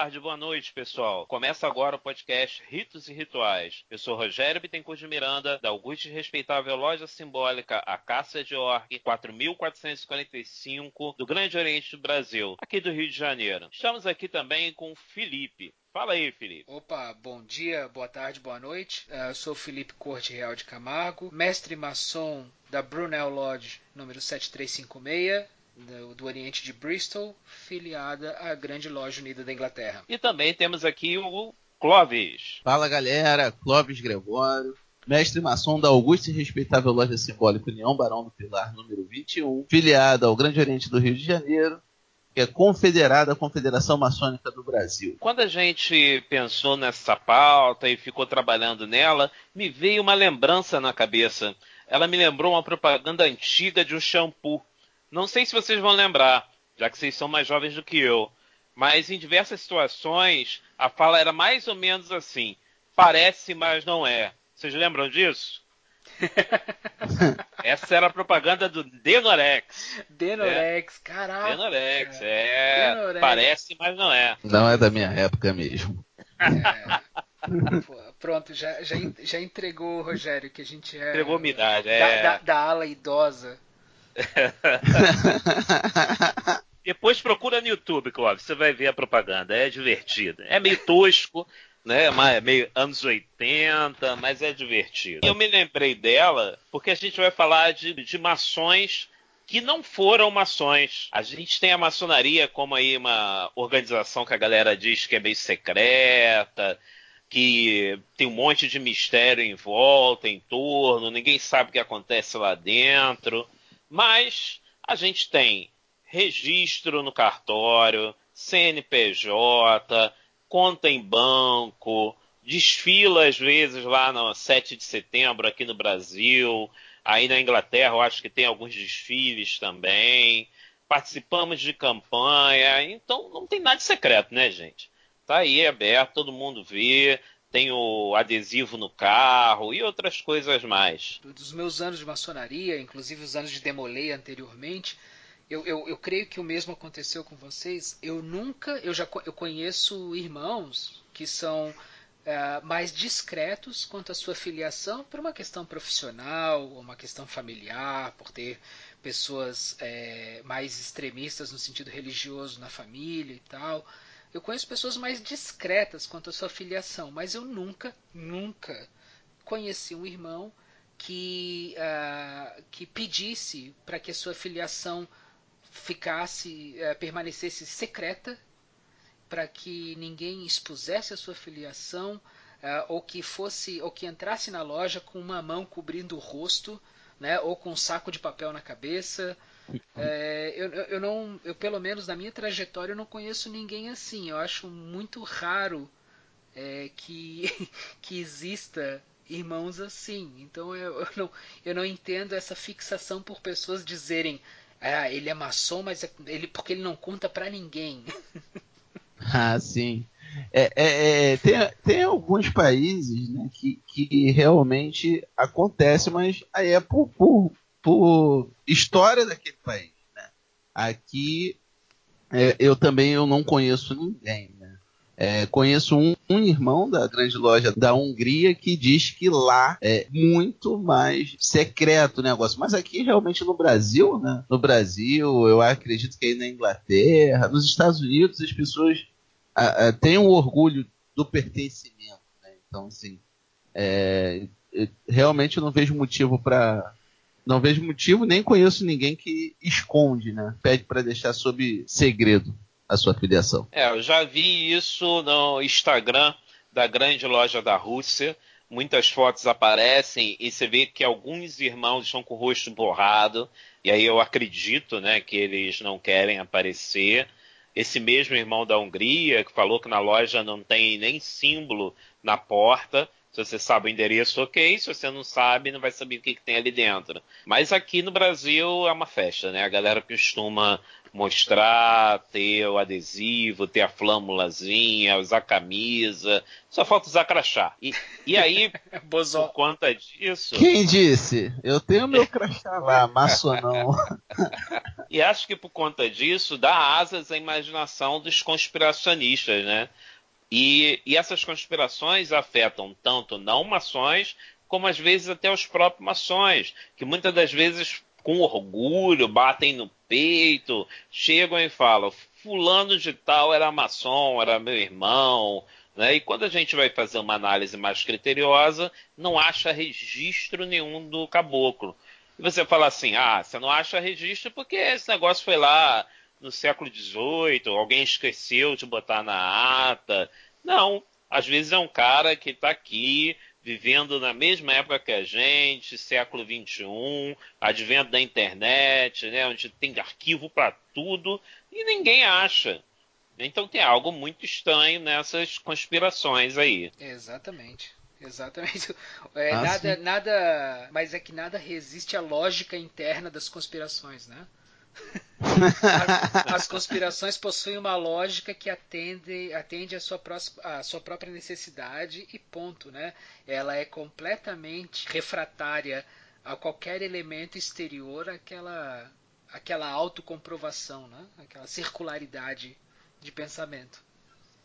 Tarde, boa noite, pessoal. Começa agora o podcast Ritos e Rituais. Eu sou Rogério Bittencourt de Miranda, da augusta e respeitável loja simbólica Acácia de Orque, 4445, do Grande Oriente do Brasil, aqui do Rio de Janeiro. Estamos aqui também com o Felipe. Fala aí, Felipe. Opa, bom dia, boa tarde, boa noite. Uh, eu sou Felipe Corte Real de Camargo, mestre maçom da Brunel Lodge número 7356 do, do, Oriente de Bristol, filiada à Grande Loja Unida da Inglaterra. E também temos aqui o Clóvis. Fala galera, Clóvis Gregório, mestre maçom da Augusta e respeitável Loja Simbólica União Barão do Pilar número 21, filiada ao Grande Oriente do Rio de Janeiro, que é confederada à Confederação Maçônica do Brasil. Quando a gente pensou nessa pauta e ficou trabalhando nela, me veio uma lembrança na cabeça. Ela me lembrou uma propaganda antiga de um shampoo não sei se vocês vão lembrar, já que vocês são mais jovens do que eu, mas em diversas situações a fala era mais ou menos assim: parece, mas não é. Vocês lembram disso? Essa era a propaganda do Denorex. Denorex, é. caraca. Denorex, é. Denorex. Parece, mas não é. Não é da minha época mesmo. É. Pronto, já, já, já entregou, Rogério, que a gente é. Entregou minha idade, é. Da, da, da ala idosa. Depois procura no YouTube, Clóvis, você vai ver a propaganda, é divertido. É meio tosco, né? É meio anos 80, mas é divertido. Eu me lembrei dela porque a gente vai falar de, de que não foram mações. A gente tem a maçonaria como aí uma organização que a galera diz que é meio secreta, que tem um monte de mistério em volta, em torno, ninguém sabe o que acontece lá dentro. Mas a gente tem registro no cartório, CNPJ, conta em banco, desfila às vezes lá no 7 de setembro aqui no Brasil, aí na Inglaterra eu acho que tem alguns desfiles também. Participamos de campanha, então não tem nada de secreto, né, gente? Tá aí aberto, todo mundo vê, tem o adesivo no carro e outras coisas mais. Dos meus anos de maçonaria, inclusive os anos de demolei anteriormente, eu, eu, eu, creio que o mesmo aconteceu com vocês. Eu nunca, eu já eu conheço irmãos que são é, mais discretos quanto à sua filiação por uma questão profissional, uma questão familiar, por ter pessoas é, mais extremistas no sentido religioso na família e tal. Eu conheço pessoas mais discretas quanto à sua filiação, mas eu nunca, nunca conheci um irmão que, uh, que pedisse para que a sua filiação ficasse, uh, permanecesse secreta, para que ninguém expusesse a sua filiação, uh, ou que fosse, ou que entrasse na loja com uma mão cobrindo o rosto, né, ou com um saco de papel na cabeça, é, eu, eu não, eu pelo menos na minha trajetória eu não conheço ninguém assim. Eu acho muito raro é, que, que exista irmãos assim. Então eu, eu, não, eu não entendo essa fixação por pessoas dizerem ah, ele é maçom, mas é, ele porque ele não conta para ninguém. Ah, sim. É, é, é, tem, tem alguns países né, que, que realmente acontece, mas aí é por, por, por história daquele país. Né? Aqui é, eu também eu não conheço ninguém. Né? É, conheço um, um, irmão da grande loja da Hungria que diz que lá é muito mais secreto o negócio. Mas aqui realmente no Brasil, né? No Brasil, eu acredito que aí na Inglaterra, nos Estados Unidos, as pessoas a, a, têm um orgulho do pertencimento. Né? Então, assim, é, realmente não vejo motivo para não vejo motivo, nem conheço ninguém que esconde, né? Pede para deixar sob segredo a sua filiação. É, eu já vi isso no Instagram da grande loja da Rússia. Muitas fotos aparecem e você vê que alguns irmãos estão com o rosto borrado. E aí eu acredito, né, que eles não querem aparecer. Esse mesmo irmão da Hungria que falou que na loja não tem nem símbolo na porta se você sabe o endereço, ok. Se você não sabe, não vai saber o que, que tem ali dentro. Mas aqui no Brasil é uma festa, né? A galera costuma mostrar, ter o adesivo, ter a flâmulazinha, usar camisa. Só falta usar crachá. E, e aí, por conta disso. Quem disse? Eu tenho meu crachá lá, maçonão. E acho que por conta disso dá asas à imaginação dos conspiracionistas, né? E, e essas conspirações afetam tanto não mações, como às vezes até os próprios maçons, que muitas das vezes com orgulho batem no peito, chegam e falam: Fulano de Tal era maçom, era meu irmão. Né? E quando a gente vai fazer uma análise mais criteriosa, não acha registro nenhum do caboclo. E você fala assim: ah, você não acha registro porque esse negócio foi lá no século XVIII, alguém esqueceu de botar na ata. Não, às vezes é um cara que está aqui vivendo na mesma época que a gente, século XXI, advento da internet, né, onde tem arquivo para tudo e ninguém acha. Então tem algo muito estranho nessas conspirações aí. Exatamente. Exatamente. É, ah, nada, nada, mas é que nada resiste à lógica interna das conspirações, né? As, conspirações possuem uma lógica que atende, atende a, sua próxima, a sua própria necessidade e ponto, né? Ela é completamente refratária a qualquer elemento exterior àquela, àquela autocomprovação, né? Aquela circularidade de pensamento.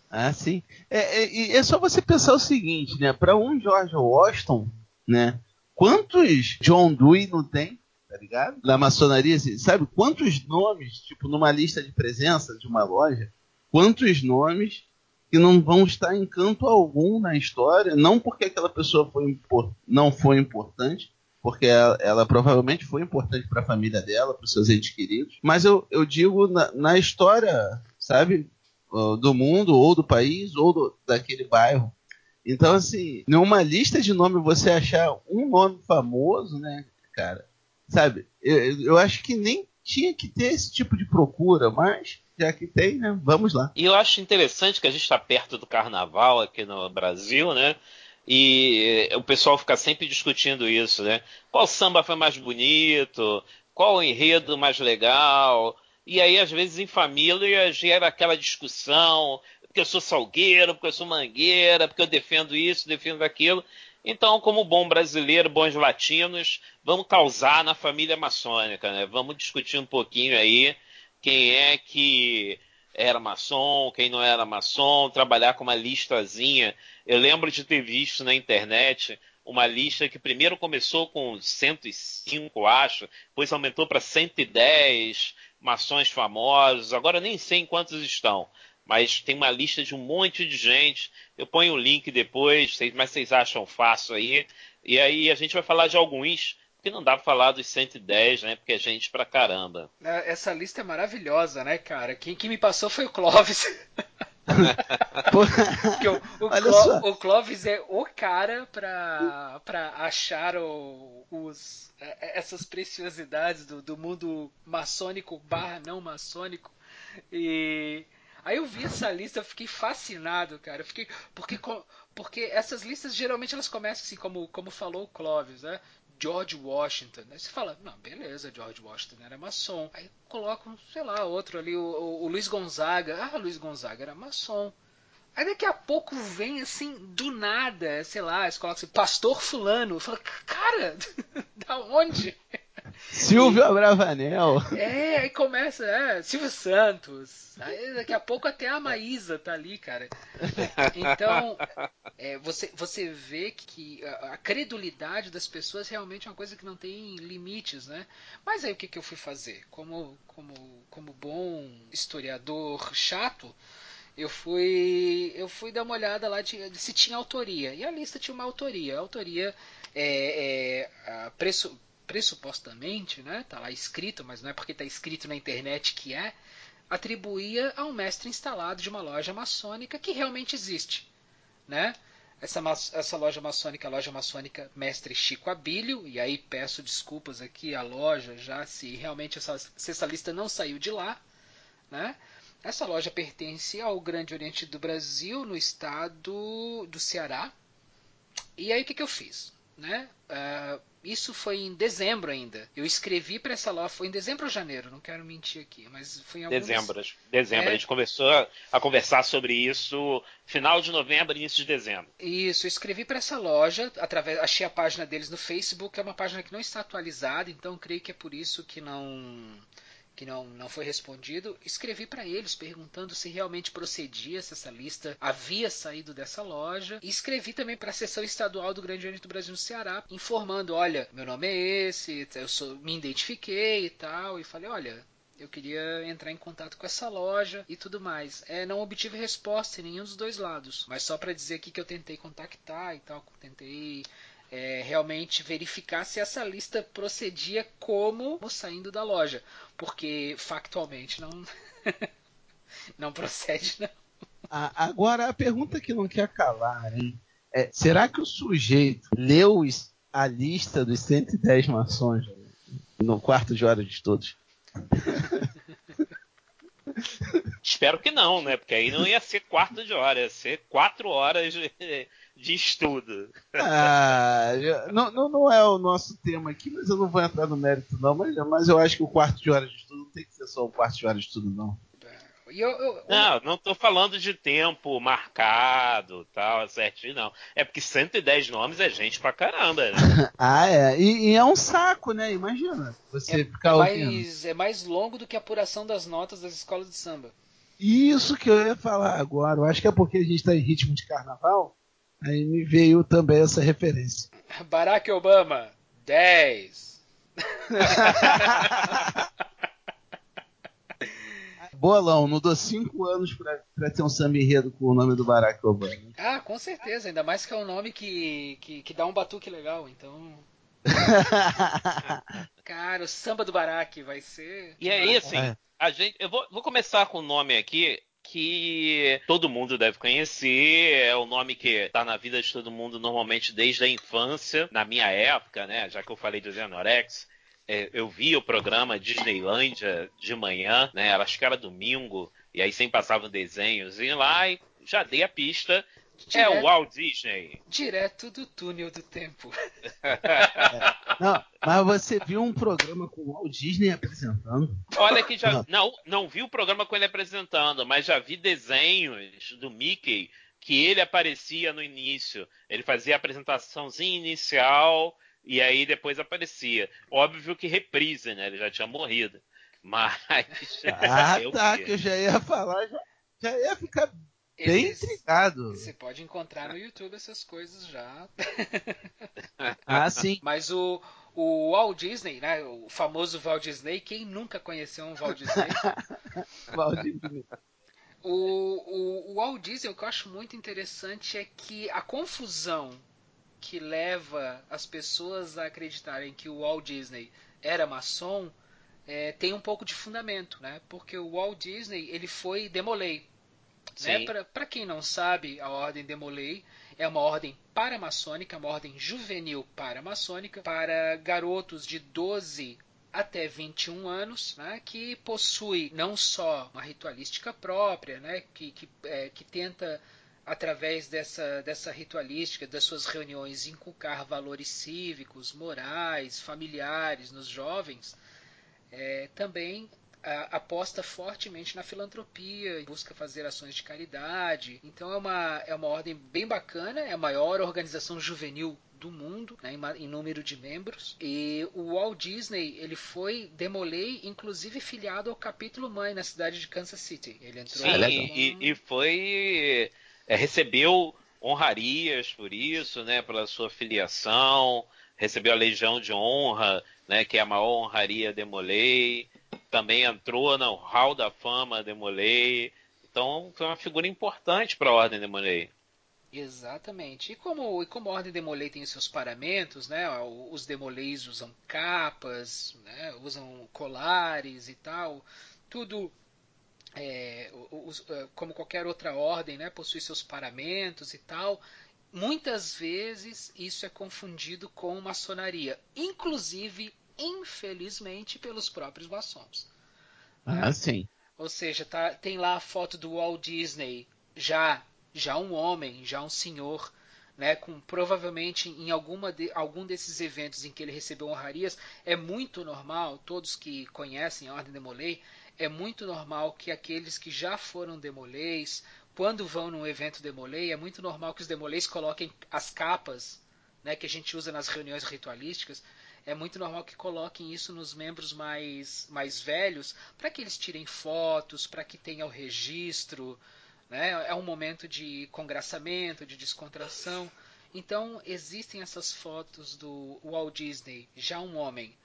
Ah, sim. É, é, é só você pensar o seguinte, né? Para um George Washington, né? Quantos John Dewey não tem? Tá ligado? Da maçonaria, assim, sabe quantos nomes, tipo, numa lista de presença de uma loja, quantos nomes que não vão estar em canto algum na história, não porque aquela pessoa foi não foi importante, porque ela, ela provavelmente foi importante para a família dela, para os seus entes queridos, mas eu, eu digo na, na história, sabe, do mundo, ou do país, ou do, daquele bairro. Então, assim, numa lista de nomes você achar um nome famoso, né, cara, Sabe? Eu, eu acho que nem tinha que ter esse tipo de procura, mas já que tem, né? Vamos lá. E eu acho interessante que a gente está perto do carnaval aqui no Brasil, né? E o pessoal fica sempre discutindo isso, né? Qual samba foi mais bonito? Qual o enredo mais legal? E aí, às vezes, em família gera aquela discussão, porque eu sou salgueiro, porque eu sou mangueira, porque eu defendo isso, defendo aquilo. Então, como bom brasileiro, bons latinos, vamos causar na família maçônica, né? Vamos discutir um pouquinho aí quem é que era maçom, quem não era maçom, trabalhar com uma listazinha. Eu lembro de ter visto na internet uma lista que primeiro começou com 105, acho, depois aumentou para 110 maçons famosos, agora nem sei em quantos estão mas tem uma lista de um monte de gente. Eu ponho o link depois, mas vocês acham fácil aí. E aí a gente vai falar de alguns, porque não dá pra falar dos 110, né? Porque é gente pra caramba. É, essa lista é maravilhosa, né, cara? Quem, quem me passou foi o Clóvis. Porque o, o, Cló, o, Clóvis é o cara pra, pra achar o, os, é, essas preciosidades do, do mundo maçônico barra não maçônico. E Aí eu vi essa lista, eu fiquei fascinado, cara. Eu fiquei porque porque essas listas geralmente elas começam assim como como falou o Clovis, né? George Washington. Aí você fala, não, beleza, George Washington era maçom. Aí colocam, sei lá, outro ali, o, o, o Luiz Gonzaga. Ah, Luiz Gonzaga era maçom. Aí daqui a pouco vem assim, do nada, sei lá, eles colocam assim, Pastor Fulano. Fala, cara, da onde? Silvio Abravanel. É, aí começa, é, Silvio Santos. Aí daqui a pouco até a Maísa tá ali, cara. Então, é, você, você vê que a, credulidade das pessoas realmente é uma coisa que não tem limites, né? Mas aí o que, que eu fui fazer? Como, como, como bom historiador chato, eu fui eu fui dar uma olhada lá de, se tinha autoria e a lista tinha uma autoria a autoria é, é preço, pressupostamente, né, tá lá escrito, mas não é porque está escrito na internet que é, atribuía a um mestre instalado de uma loja maçônica que realmente existe, né? Essa, essa loja maçônica, a loja maçônica Mestre Chico Abílio, e aí peço desculpas aqui à loja já se realmente essa, se essa lista não saiu de lá, né? Essa loja pertence ao Grande Oriente do Brasil, no estado do Ceará. E aí o que, que eu fiz? Né? Uh, isso foi em dezembro ainda. Eu escrevi para essa loja, foi em dezembro ou janeiro, não quero mentir aqui, mas foi em alguns... Dezembro, dezembro. É... A gente começou a conversar sobre isso final de novembro, início de dezembro. Isso, eu escrevi para essa loja, através, achei a página deles no Facebook, é uma página que não está atualizada, então creio que é por isso que não que não, não foi respondido, escrevi para eles perguntando se realmente procedia, se essa lista havia saído dessa loja. E escrevi também para a seção estadual do Grande Oriente do Brasil no Ceará, informando: olha, meu nome é esse, eu sou, me identifiquei e tal. E falei: olha, eu queria entrar em contato com essa loja e tudo mais. É, não obtive resposta em nenhum dos dois lados, mas só para dizer aqui que eu tentei contactar e tal, tentei é, realmente verificar se essa lista procedia como saindo da loja, porque factualmente não não procede não. Agora a pergunta que não quer calar, hein? É, será que o sujeito leu a lista dos 110 maçons no quarto de hora de estudos? Espero que não, né? Porque aí não ia ser quarto de hora, ia ser quatro horas de, estudo. Ah, não, não, não, é o nosso tema aqui, mas eu não vou entrar no mérito, não. Mas, mas eu acho que o quarto de hora de estudo não tem que ser só o quarto de hora de estudo, não. Eu, eu, não, não tô falando de tempo marcado, tal, certinho, não. É porque 110 nomes é gente pra caramba, né? ah, é. E, e, é um saco, né? Imagina. Você é, ficar é mais, é mais longo do que a apuração das notas das escolas de samba. Isso que eu ia falar agora. Eu acho que é porque a gente tá em ritmo de carnaval. Aí me veio também essa referência. Barack Obama, 10. Bolão, não dou cinco anos pra, pra ter um samba enredo com o nome do Barack Obama. Ah, com certeza, ainda mais que é um nome que, que, que dá um batuque legal, então. Cara, o samba do Barack vai ser. E aí, assim, é. a gente. Eu vou, vou começar com o nome aqui que todo mundo deve conhecer, é o nome que está na vida de todo mundo normalmente desde a infância, na minha época, né, já que eu falei do Zenorex, é, eu vi o programa Disneylândia de manhã, né? Acho que era domingo, e aí sempre passavam desenhos e lá e já dei a pista. Direto, é o Walt Disney. Direto do túnel do tempo. é. Não, mas você viu um programa com o Walt Disney apresentando? Olha que já. Não. não, não vi o programa com ele apresentando, mas já vi desenhos do Mickey que ele aparecia no início. Ele fazia a apresentaçãozinha inicial e aí depois aparecia. Óbvio que reprise, né? Ele já tinha morrido. Mas. Ah, tá, que eu já ia falar, já, já ia ficar bem intrigado. Você pode encontrar no YouTube essas coisas já. ah, sim. Mas o, o Walt Disney, né? O famoso Walt Disney, quem nunca conheceu um Walt Disney? Walt Disney. O, o, o Walt Disney, o que eu acho muito interessante é que a confusão que leva as pessoas a acreditarem que o Walt Disney era maçom é, tem um pouco de fundamento, né? Porque o Walt Disney ele foi Né? Para quem não sabe, a ordem Demolay é uma ordem paramaçônica, uma ordem juvenil paramaçônica para garotos de 12 até 21 anos, né, que possui não só uma ritualística própria, né, que, que, é, que tenta através dessa, dessa ritualística, das suas reuniões, inculcar valores cívicos, morais, familiares nos jovens, é, também a, aposta fortemente na filantropia, busca fazer ações de caridade. Então é uma, é uma ordem bem bacana, é a maior organização juvenil do mundo, né, em, em, número de membros. E o Walt Disney ele foi Demolei, inclusive filiado ao capítulo mãe na cidade de Kansas City. Ele entrou. Sim, e, e, foi é, recebeu honrarias por isso, né, pela sua filiação, recebeu a Legião de Honra, né, que é a maior honraria Demolei, também entrou no Hall da Fama Demolei, então foi uma figura importante para a Ordem Demolei. Exatamente. E como, e como a Ordem Demolei tem seus paramentos, né, os Demoleis usam capas, né, usam colares e tal, tudo é, os, é, como qualquer outra ordem, né, possui seus paramentos e tal. Muitas vezes isso é confundido com maçonaria, inclusive, infelizmente, pelos próprios maçons. Ah, sim. Ou seja, tá, tem lá a foto do Walt Disney, já, já um homem, já um senhor, né, com provavelmente em alguma de, algum desses eventos em que ele recebeu honrarias, é muito normal, todos que conhecem a Ordem de Molay, é muito normal que aqueles que já foram demolês, quando vão num evento demolei, é muito normal que os demolês coloquem as capas né, que a gente usa nas reuniões ritualísticas. É muito normal que coloquem isso nos membros mais, mais velhos para que eles tirem fotos, para que tenha o registro. Né? É um momento de congraçamento, de descontração. Então existem essas fotos do Walt Disney, já um homem,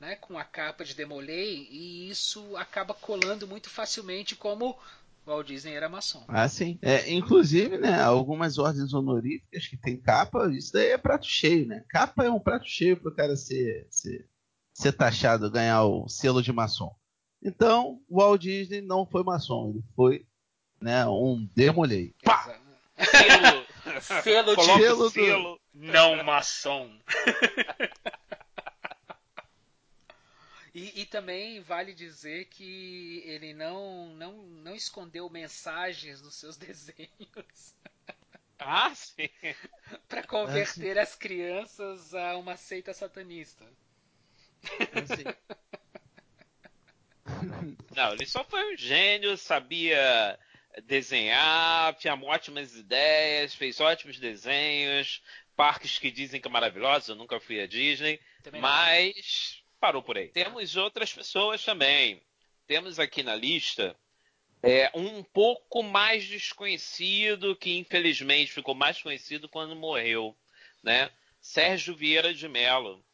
né, com a capa de Demolay, e isso acaba colando muito facilmente como Walt Disney era maçom. Ah, sim. É, inclusive, né, algumas ordens honoríficas que tem capa, isso daí é prato cheio, né? Capa é um prato cheio para o cara ser, ser, ser taxado, ganhar o selo de maçom. Então, o Walt Disney não foi maçom, ele foi né, um demolei. Pá! Selo, de selo, selo não maçom. E, e, também vale dizer que ele não, não, não escondeu mensagens nos seus desenhos. Ah, sim. para converter ah, as crianças a uma seita satanista. Não, ele só foi um gênio, sabia desenhar, tinha ótimas ideias, fez ótimos desenhos, parques que dizem que é maravilhosos, eu nunca fui a Disney, também mas parou por aí. Temos outras pessoas também. Temos aqui na lista é, um pouco mais desconhecido, que infelizmente ficou mais conhecido quando morreu, né? Sérgio Vieira de Mello.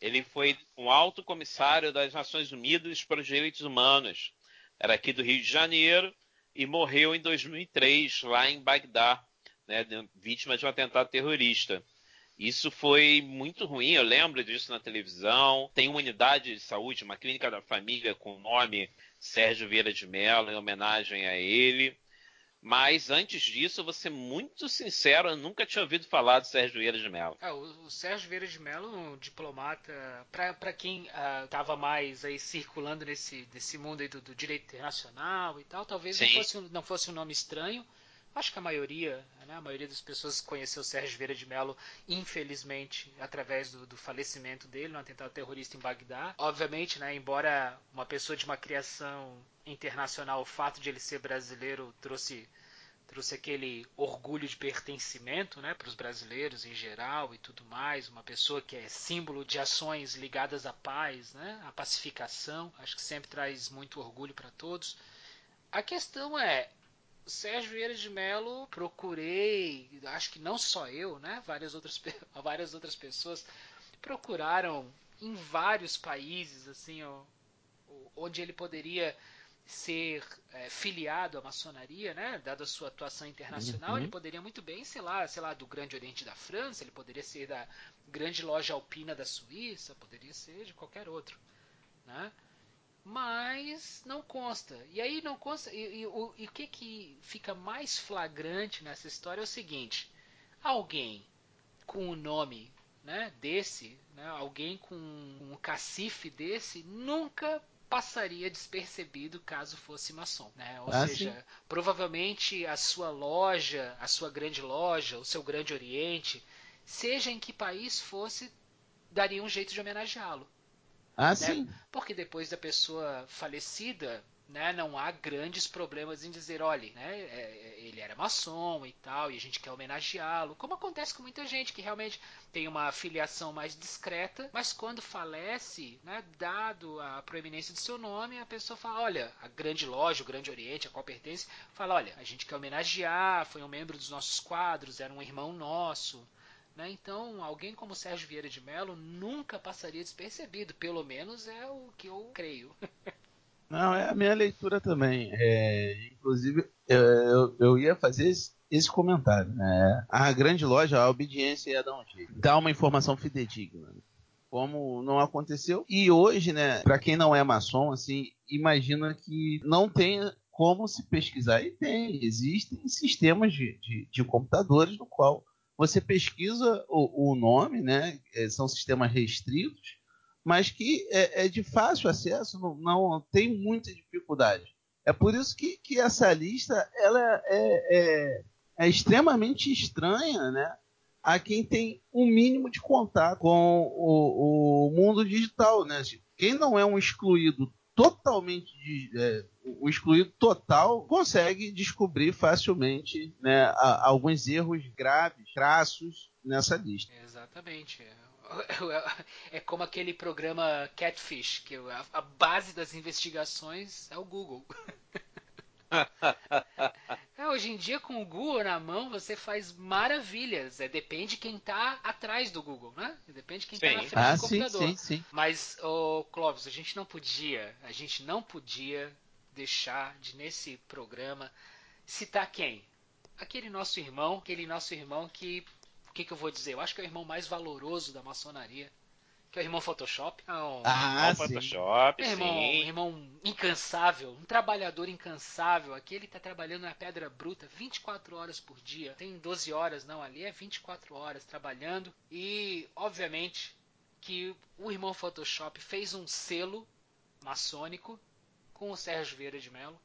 Ele foi um alto comissário das Nações Unidas para os Direitos Humanos. Era aqui do Rio de Janeiro e morreu em 2003 lá em Bagdá, né, vítima de um atentado terrorista. Isso foi muito ruim, eu lembro disso na televisão. Tem uma unidade de saúde, uma clínica da família com o nome Sérgio Vieira de Mello, em homenagem a ele. Mas antes disso, ser muito sincero, eu nunca tinha ouvido falar do Sérgio Vieira de Mello. É, o, o, Sérgio Vieira de Mello, um diplomata, para quem estava uh, mais aí circulando nesse, nesse mundo aí do, do direito internacional e tal, talvez não fosse, não fosse um nome estranho. Acho que a maioria, né, a maioria das pessoas conheceu Sérgio Vieira de Mello, infelizmente, através do, do, falecimento dele no atentado terrorista em Bagdá. Obviamente, né, embora uma pessoa de uma criação internacional, o fato de ele ser brasileiro trouxe trouxe aquele orgulho de pertencimento né, para os brasileiros em geral e tudo mais. Uma pessoa que é símbolo de ações ligadas à paz, né, à pacificação. Acho que sempre traz muito orgulho para todos. A questão é, Sérgio Vieira de Mello, procurei, acho que não só eu, né? Várias outras, várias outras pessoas procuraram em vários países, assim, onde ele poderia ser é, filiado à maçonaria, né? Dada a sua atuação internacional, uhum. ele poderia muito bem, sei lá, sei lá, do Grande Oriente da França, ele poderia ser da Grande Loja Alpina da Suíça, poderia ser de qualquer outro, né? Mas não consta. E aí não consta. E, e, o, e o que, que fica mais flagrante nessa história é o seguinte: alguém com o nome né, desse, né, alguém com um cacife desse, nunca passaria despercebido caso fosse maçom, né? Ou ah, seja, sim. provavelmente a sua loja, a sua grande loja, o seu grande oriente, seja em que país fosse, daria um jeito de homenageá-lo. Ah, né? sim. Porque depois da pessoa falecida, né, não há grandes problemas em dizer, olha, né, é, é, ele era maçom e tal, e a gente quer homenageá-lo, como acontece com muita gente que realmente tem uma filiação mais discreta, mas quando falece, né, dado a proeminência do seu nome, a pessoa fala, olha, a grande loja, o grande oriente, a qual pertence, fala, olha, a gente quer homenagear, foi um membro dos nossos quadros, era um irmão nosso, né? Então, alguém como Sérgio Vieira de Mello nunca passaria despercebido, pelo menos é o que eu creio. Não, é a minha leitura também. É, inclusive, eu, eu ia fazer esse, esse comentário. Né? A grande loja, a obediência ia dar um jeito. Dá uma informação fidedigna. Né? Como não aconteceu. E hoje, né, para quem não é maçom, assim, imagina que não tem como se pesquisar. E tem, existem sistemas de, de, de computadores no qual você pesquisa o, o nome, né? É, são sistemas restritos, mas que é, é de fácil acesso, não, não, tem muita dificuldade. É por isso que, que essa lista ela é, é, é extremamente estranha, né? A quem tem um mínimo de contato com o, o mundo digital, né? Quem não é um excluído totalmente de, é, o excluído total consegue descobrir facilmente né, a, alguns erros graves, crassos nessa lista. Exatamente. é como aquele programa Catfish, que a, base das investigações é o Google. é, hoje em dia, com o Google na mão, você faz maravilhas. É, depende quem está atrás do Google, né? Depende quem está na frente ah, do computador. Sim, sim, sim. Mas, oh, Clóvis, a gente não podia, a gente não podia deixar de, nesse programa, citar quem? Aquele nosso irmão, aquele nosso irmão que o que, que eu vou dizer? Eu acho que é o irmão mais valoroso da maçonaria. Que é o irmão Photoshop. É um, ah, irmão Photoshop, é irmão, sim. irmão incansável, um trabalhador incansável. Aqui ele está trabalhando na pedra bruta 24 horas por dia. Tem 12 horas, não, ali é 24 horas trabalhando. E, obviamente, que o irmão Photoshop fez um selo maçônico com o Sérgio Vieira de Mello.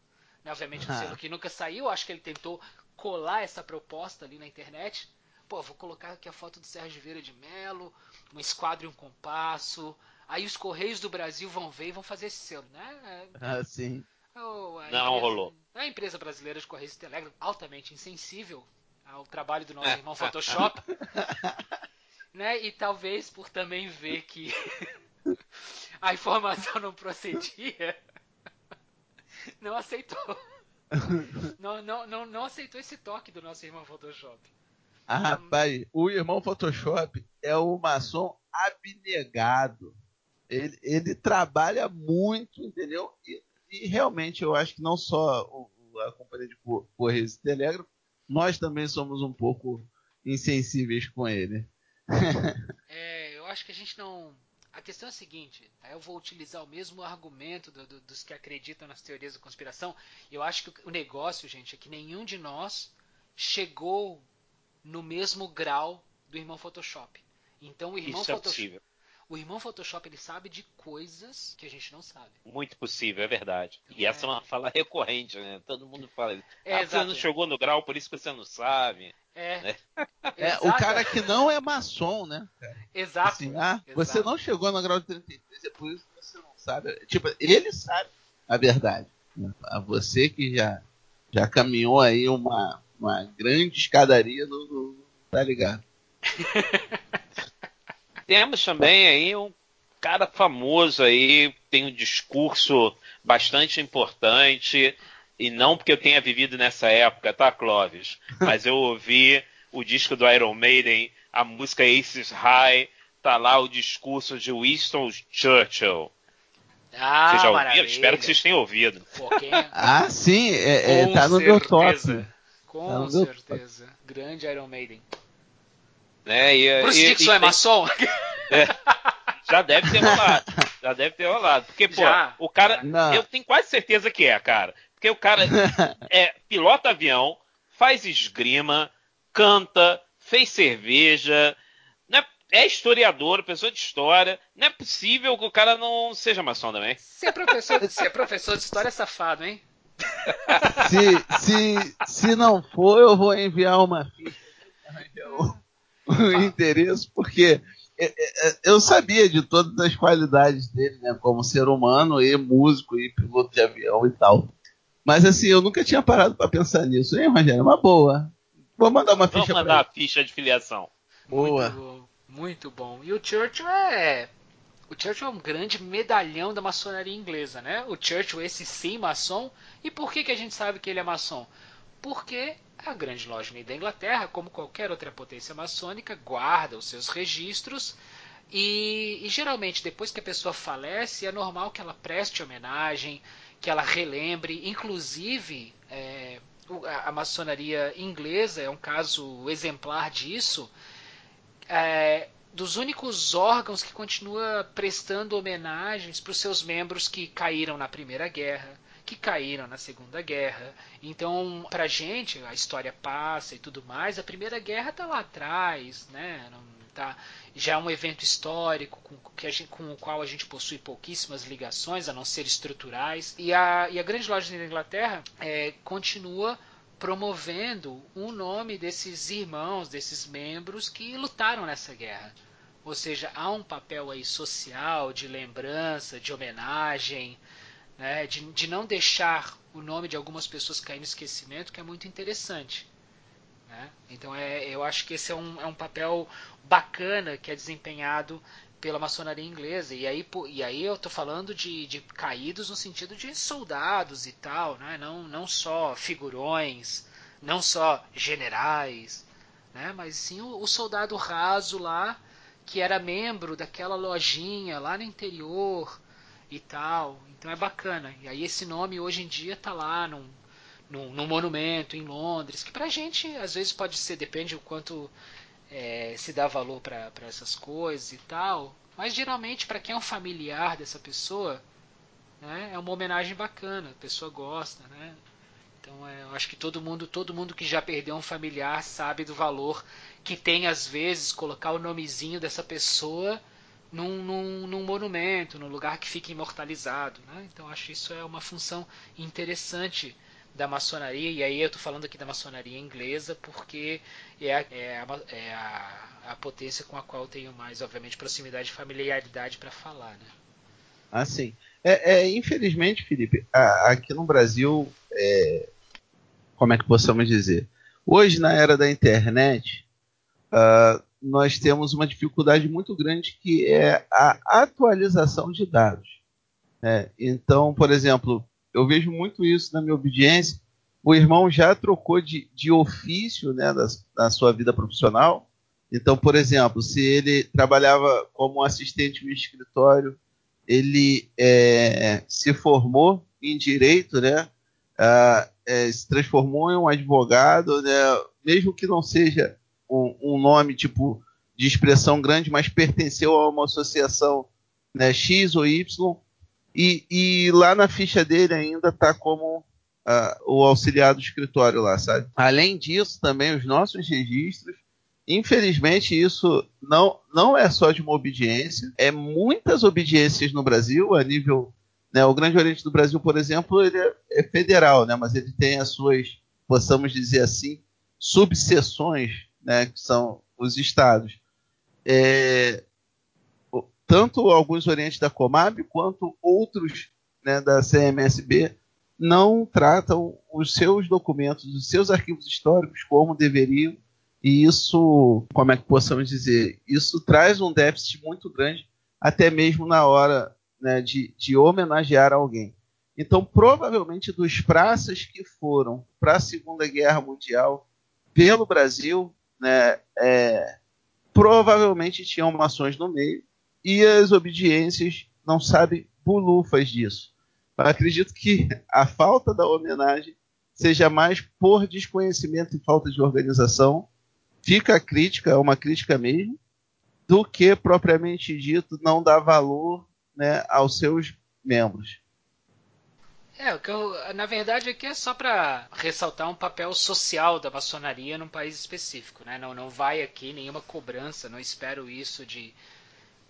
Obviamente, um ah. selo que nunca saiu. Acho que ele tentou colar essa proposta ali na internet pô, vou colocar aqui a foto do Sérgio Vieira de Mello, um esquadro e um compasso. Aí os Correios do Brasil vão ver e vão fazer esse selo, né? Ah, sim. Oh, Não empresa, rolou. A empresa brasileira de Correios e Telegram, altamente insensível ao trabalho do nosso irmão Photoshop. né? E talvez por também ver que a informação não procedia, não aceitou. Não, não, não, não aceitou esse toque do nosso irmão Photoshop. Ah, rapaz, o irmão Photoshop é o maçom abnegado. Ele, ele trabalha muito, entendeu? E, e, realmente eu acho que não só o, a companhia de Correios e Telégrafo, nós também somos um pouco insensíveis com ele. é, eu acho que a gente não. A questão é a seguinte: eu vou utilizar o mesmo argumento do, do, dos que acreditam nas teorias da conspiração. Eu acho que o negócio, gente, é que nenhum de nós chegou no mesmo grau do irmão Photoshop. Então o irmão Isso Photoshop, é possível. O irmão Photoshop ele sabe de coisas que a gente não sabe. Muito possível, é verdade. E essa é uma fala recorrente, né? Todo mundo fala. É, ah, você não chegou no grau, por isso que você não sabe. É. Né? é o cara que não é maçom, né? Exato. Assim, ah, Exato. Você não chegou no grau de 33, é por isso que você não sabe. Tipo, ele sabe a verdade. A você que já, já caminhou aí uma, uma grande escadaria do, do tá ligado? Temos também aí um cara famoso aí, tem um discurso bastante importante, e não porque eu tenha vivido nessa época, tá, Clóvis? Mas eu ouvi o disco do Iron Maiden, a música Aces High, tá lá o discurso de Winston Churchill. Ah, vocês já ouviram? Espero que vocês tenham ouvido. Pô, quem... Ah, sim, é, é, tá no meu top. Com certeza. Grande Iron Maiden. Né? E, Bruce e, Dixon e é maçom? É, já deve ter rolado. Já deve ter rolado. Porque, pô, já. o cara. Não. Eu tenho quase certeza que é, cara. Porque o cara é pilota avião, faz esgrima, canta, fez cerveja, né? é historiador, pessoa de história. Não é possível que o cara não seja maçom também. Você é professor, você é professor de história é safado, hein? se, se, se não for, eu vou enviar uma ficha o, o interesse, porque é, é, é, eu sabia de todas as qualidades dele, né, como ser humano e músico e piloto de avião e tal. Mas assim, eu nunca tinha parado para pensar nisso. Hein, Rogério? Uma boa. Vou mandar uma ficha Vamos mandar a ficha de filiação. Boa. Muito bom, muito bom. E o Churchill é o Churchill é um grande medalhão da maçonaria inglesa, né? O Churchill, esse sim maçom. E por que, que a gente sabe que ele é maçom? Porque a grande loja da Inglaterra, como qualquer outra potência maçônica, guarda os seus registros e, e, geralmente depois que a pessoa falece é normal que ela preste homenagem, que ela relembre, inclusive é, a, maçonaria inglesa é um caso exemplar disso. É, dos únicos órgãos que continua prestando homenagens para os seus membros que caíram na Primeira Guerra, que caíram na Segunda Guerra. Então, para a gente, a história passa e tudo mais. A Primeira Guerra está lá atrás, né? Não tá, já é um evento histórico com, que gente, com, o qual a gente possui pouquíssimas ligações, a não ser estruturais. E a, e a Grande Loja da Inglaterra é, continua promovendo o nome desses irmãos, desses membros que lutaram nessa guerra. Ou seja, há um papel aí social, de lembrança, de homenagem, né, de, de não deixar o nome de algumas pessoas cair no esquecimento, que é muito interessante. Né? Então é, eu acho que esse é um, é um papel bacana que é desempenhado pela maçonaria inglesa. E aí, e aí eu estou falando de, de caídos no sentido de soldados e tal, né? não, não só figurões, não só generais, né? mas sim o, o soldado raso lá que era membro daquela lojinha lá no interior e tal. Então é bacana. E aí esse nome hoje em dia está lá num, num, num, monumento em Londres, que pra gente às vezes pode ser, depende o quanto é, se dá valor para essas coisas e tal. Mas geralmente para quem é um familiar dessa pessoa, né, é uma homenagem bacana, a pessoa gosta, né? Então é, eu acho que todo mundo, todo mundo que já perdeu um familiar sabe do valor que tem às vezes colocar o nomezinho dessa pessoa num, num, num monumento, num lugar que fica imortalizado. Né? Então acho isso é uma função interessante da maçonaria, e aí eu estou falando aqui da maçonaria inglesa porque é, a, é, a, é a, a, potência com a qual eu tenho mais, obviamente, proximidade e familiaridade para falar. Né? Ah, sim. É, é infelizmente, Felipe, aqui no Brasil, é, como é que possamos dizer? Hoje, na era da internet, uh, nós temos uma dificuldade muito grande que é a atualização de dados. Né? Então, por exemplo, eu vejo muito isso na minha obediência. O irmão já trocou de, de ofício né, da, da sua vida profissional. Então, por exemplo, se ele trabalhava como assistente no escritório, ele é, se formou em direito, né? Ah, é, se transformou em um advogado, né? mesmo que não seja um, um, nome tipo de expressão grande, mas pertenceu a uma associação né, X ou Y, e, e lá na ficha dele ainda está como uh, o auxiliar do escritório lá, sabe? Além disso, também os nossos registros, infelizmente isso não, não é só de uma obediência, é muitas obediências no Brasil a nível né, o Grande Oriente do Brasil, por exemplo, ele é, é federal, né, mas ele tem as suas, possamos dizer assim, subseções, né, que são os estados. É, tanto alguns orientes da Comab quanto outros né, da CMSB não tratam os seus documentos, os seus arquivos históricos como deveriam. E isso, como é que possamos dizer, isso traz um déficit muito grande, até mesmo na hora né, de, de homenagear alguém. Então, provavelmente, dos praças que foram para a Segunda Guerra Mundial pelo Brasil, né, é, provavelmente tinham maçons no meio, e as obediências não sabem bulufas disso. Eu acredito que a falta da homenagem seja mais por desconhecimento e falta de organização. Fica a crítica, é uma crítica mesmo, do que propriamente dito não dá valor né, aos seus membros. É, o que eu, na verdade aqui é só para ressaltar um papel social da maçonaria num país específico, né? Não, não vai aqui nenhuma cobrança, não espero isso de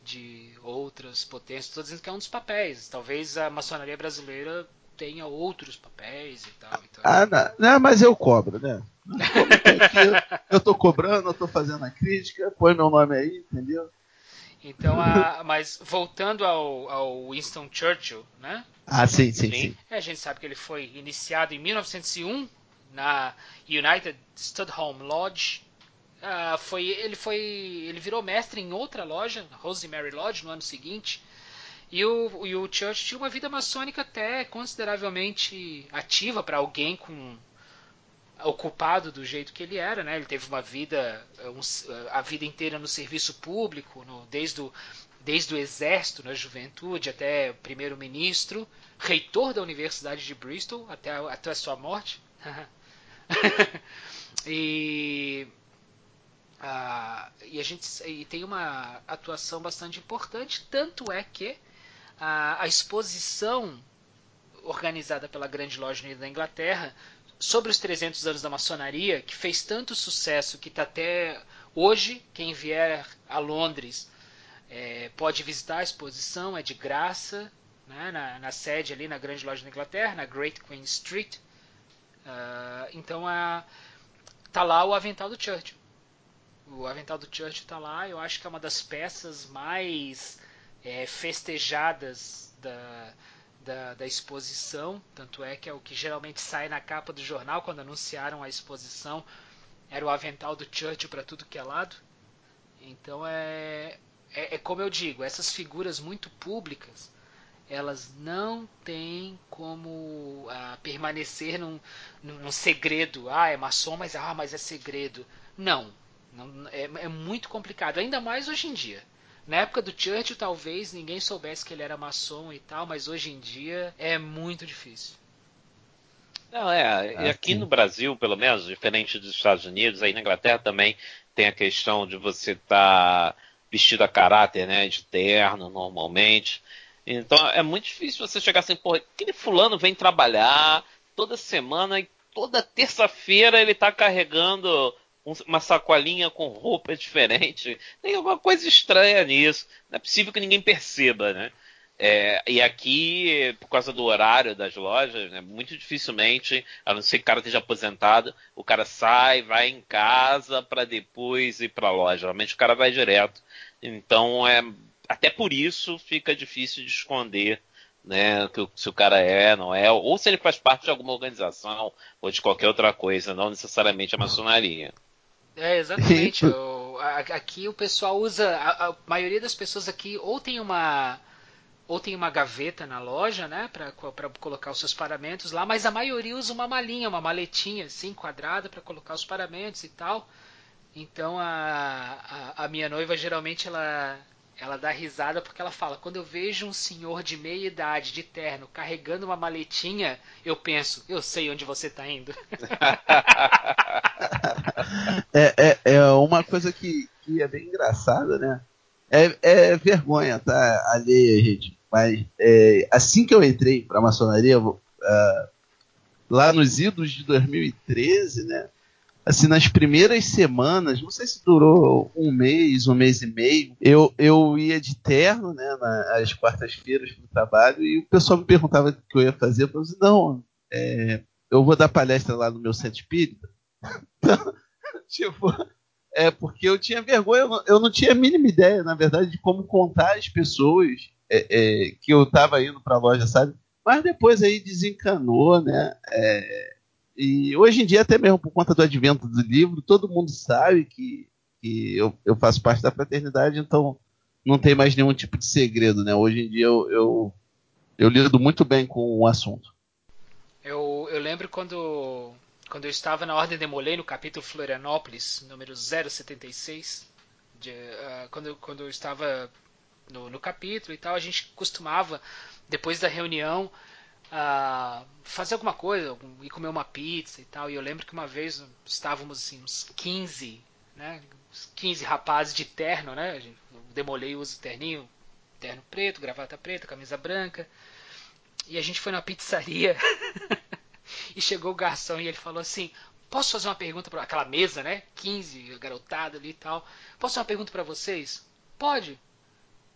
de outras potências. Estou dizendo que é um dos papéis. Talvez a maçonaria brasileira tenha outros papéis e tal. Então... Ah, não, não, mas eu cobro, né? eu estou cobrando, eu estou fazendo a crítica, põe meu nome aí, entendeu? Então, a, mas voltando ao, ao, Winston Churchill, né? Ah, sim, sim, sim. É, a gente sabe que ele foi iniciado em 1901 na United Studholme Lodge, Uh, foi, ele foi, ele virou mestre em outra loja, Rosemary Lodge, no ano seguinte. E o, e o Church tinha uma vida maçônica até consideravelmente ativa para alguém com ocupado do jeito que ele era, né? Ele teve uma vida um, a vida inteira no serviço público, no, desde o desde o exército na juventude até primeiro-ministro, reitor da Universidade de Bristol até até a sua morte. e ah, e a gente e tem uma atuação bastante importante, tanto é que a, a exposição organizada pela Grande Loja Unida da Inglaterra sobre os 300 anos da maçonaria, que fez tanto sucesso que está até hoje, quem vier a Londres é, pode visitar a exposição, é de graça, né, na, na, sede ali na Grande Loja da Inglaterra, na Great Queen Street. Uh, então a, tá lá o avental do Churchill. O Avental do Church está lá, eu acho que é uma das peças mais é, festejadas da, da, da, exposição. Tanto é que é o que geralmente sai na capa do jornal quando anunciaram a exposição. era o avental do Churchill para tudo que é lado. Então é, é, é como eu digo, essas figuras muito públicas, elas não têm como ah, permanecer num, num, segredo. Ah, é maçom, mas ah, mas é segredo. Não, não é, é, muito complicado, ainda mais hoje em dia. Na época do Churchill, talvez ninguém soubesse que ele era maçom e tal, mas hoje em dia é muito difícil. Não, é, e aqui no Brasil, pelo menos, diferente dos Estados Unidos, aí na Inglaterra também tem a questão de você estar tá vestido a caráter, né, de terno, normalmente. Então é muito difícil você chegar assim, pô, aquele fulano vem trabalhar toda semana e toda terça-feira ele tá carregando uma sacolinha com roupa diferente. Tem alguma coisa estranha nisso. Não é possível que ninguém perceba, né? É, e aqui, por causa do horário das lojas, né, muito dificilmente, a não ser que o cara esteja aposentado, o cara sai, vai em casa para depois ir para a loja. Geralmente o cara vai direto. Então, é, até por isso fica difícil de esconder né, que, se o cara é, não é, ou se ele faz parte de alguma organização ou de qualquer outra coisa, não necessariamente a maçonaria. É, exatamente. aqui o pessoal usa, a, a maioria das pessoas aqui ou tem uma ou tem uma gaveta na loja, né, para colocar os seus paramentos lá, mas a maioria usa uma malinha, uma maletinha assim, quadrada para colocar os paramentos e tal. Então a, a, a, minha noiva geralmente ela ela dá risada porque ela fala: quando eu vejo um senhor de meia idade de terno carregando uma maletinha, eu penso, eu sei onde você está indo. é, é, é uma coisa que, que é bem engraçada, né? É, é vergonha, tá? Alheia, gente. Mas é, assim que eu entrei para a maçonaria, uh, lá nos idos de 2013, né? Assim, nas primeiras semanas, não sei se durou um mês, um mês e meio, eu, eu ia de terno, né, nas quartas-feiras para o trabalho, e o pessoal me perguntava o que eu ia fazer. Eu falei assim, não, é, eu vou dar palestra lá no meu centro espírita. então, tipo, é porque eu tinha vergonha, eu não, eu não tinha a mínima ideia, na verdade, de como contar às pessoas é, é, que eu estava indo para a loja, sabe? Mas depois aí desencanou, né? É, e hoje em dia, até mesmo por conta do advento do livro, todo mundo sabe que, que eu, eu faço parte da fraternidade, então não tem mais nenhum tipo de segredo, né? Hoje em dia eu, eu, eu lido muito bem com o assunto. Eu, eu lembro quando, quando eu estava na Ordem de Molay, no capítulo Florianópolis, número 076, de, uh, quando, quando eu estava no, no capítulo e tal, a gente costumava, depois da reunião, uh, fazer alguma coisa, ir comer uma pizza e tal. E eu lembro que uma vez estávamos assim, uns 15, né? Uns 15 rapazes de terno, né? Eu demolei o uso terninho, terno preto, gravata preta, camisa branca. E a gente foi na pizzaria e chegou o garçom e ele falou assim: Posso fazer uma pergunta para aquela mesa, né? 15 garotada ali e tal. Posso fazer uma pergunta para vocês? Pode.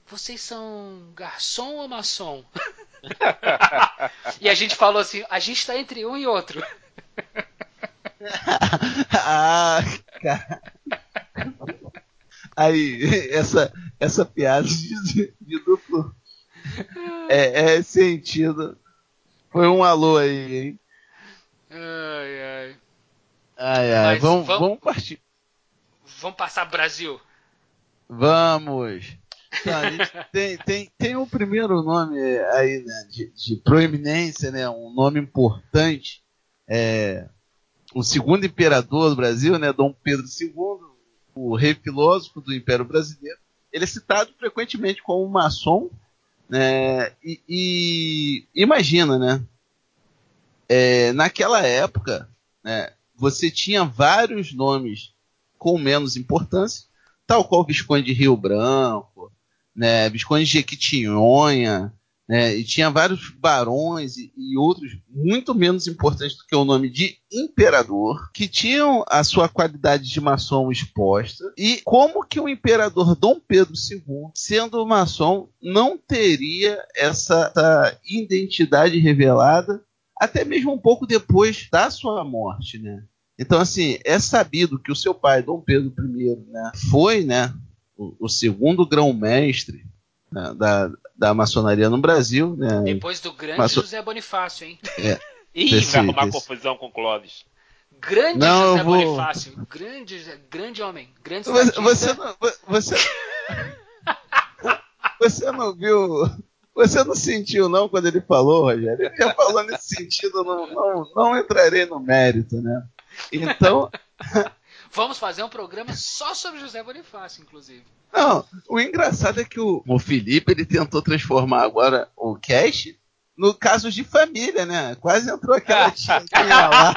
Vocês são garçom ou maçom? e a gente falou assim: a gente está entre um e outro. ah, cara. Aí, essa, essa piada de, de duplo é, é, sentido. Foi um alô aí, hein? Ai, ai. Ai, ai. Vamos, vamos, vamos partir. Vamos passar Brasil. Vamos. Tem, tem, tem um primeiro nome aí, né, de, de, proeminência, né, um nome importante, é, o segundo imperador do Brasil, né, Dom Pedro II, o rei filósofo do Império Brasileiro. Ele é citado frequentemente como maçom, né, e, e imagina, né, é, naquela época, né, você tinha vários nomes com menos importância, tal qual o Visconde de Rio Branco, né, de Jequitinhonha, né, e tinha vários barões e, e, outros muito menos importantes do que o nome de imperador, que tinham a sua qualidade de maçom exposta, e como que o imperador Dom Pedro II, sendo maçom, não teria essa, essa identidade revelada até mesmo um pouco depois da sua morte, né? Então, assim, é sabido que o seu pai, Dom Pedro I, né, foi, né, o, segundo grão-mestre né, da, da maçonaria no Brasil. Né? Depois do grande Maço... José Bonifácio, hein? É. Ih, vai arrumar desse... confusão com Clóvis. Grande Não, José vou- Bonifácio. Grande, grande homem. Grande Você, você não. Você, você não viu. Você não sentiu, não, quando ele falou, Rogério? Ele falou nesse sentido, não, não, não entrarei no mérito, né? Então, Vamos fazer um programa só sobre José Bonifácio, inclusive. não, o engraçado é que o, o Felipe ele tentou transformar agora o cast no caso de família, né? Quase entrou aquela tiazinha lá.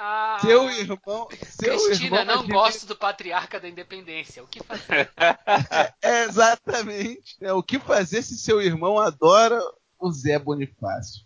Ah, Seu irmão. Seu Cristina irmão não admira- gosta do patriarca da independência. O que fazer? É, exatamente. É, o que fazer se seu irmão adora o Zé Bonifácio?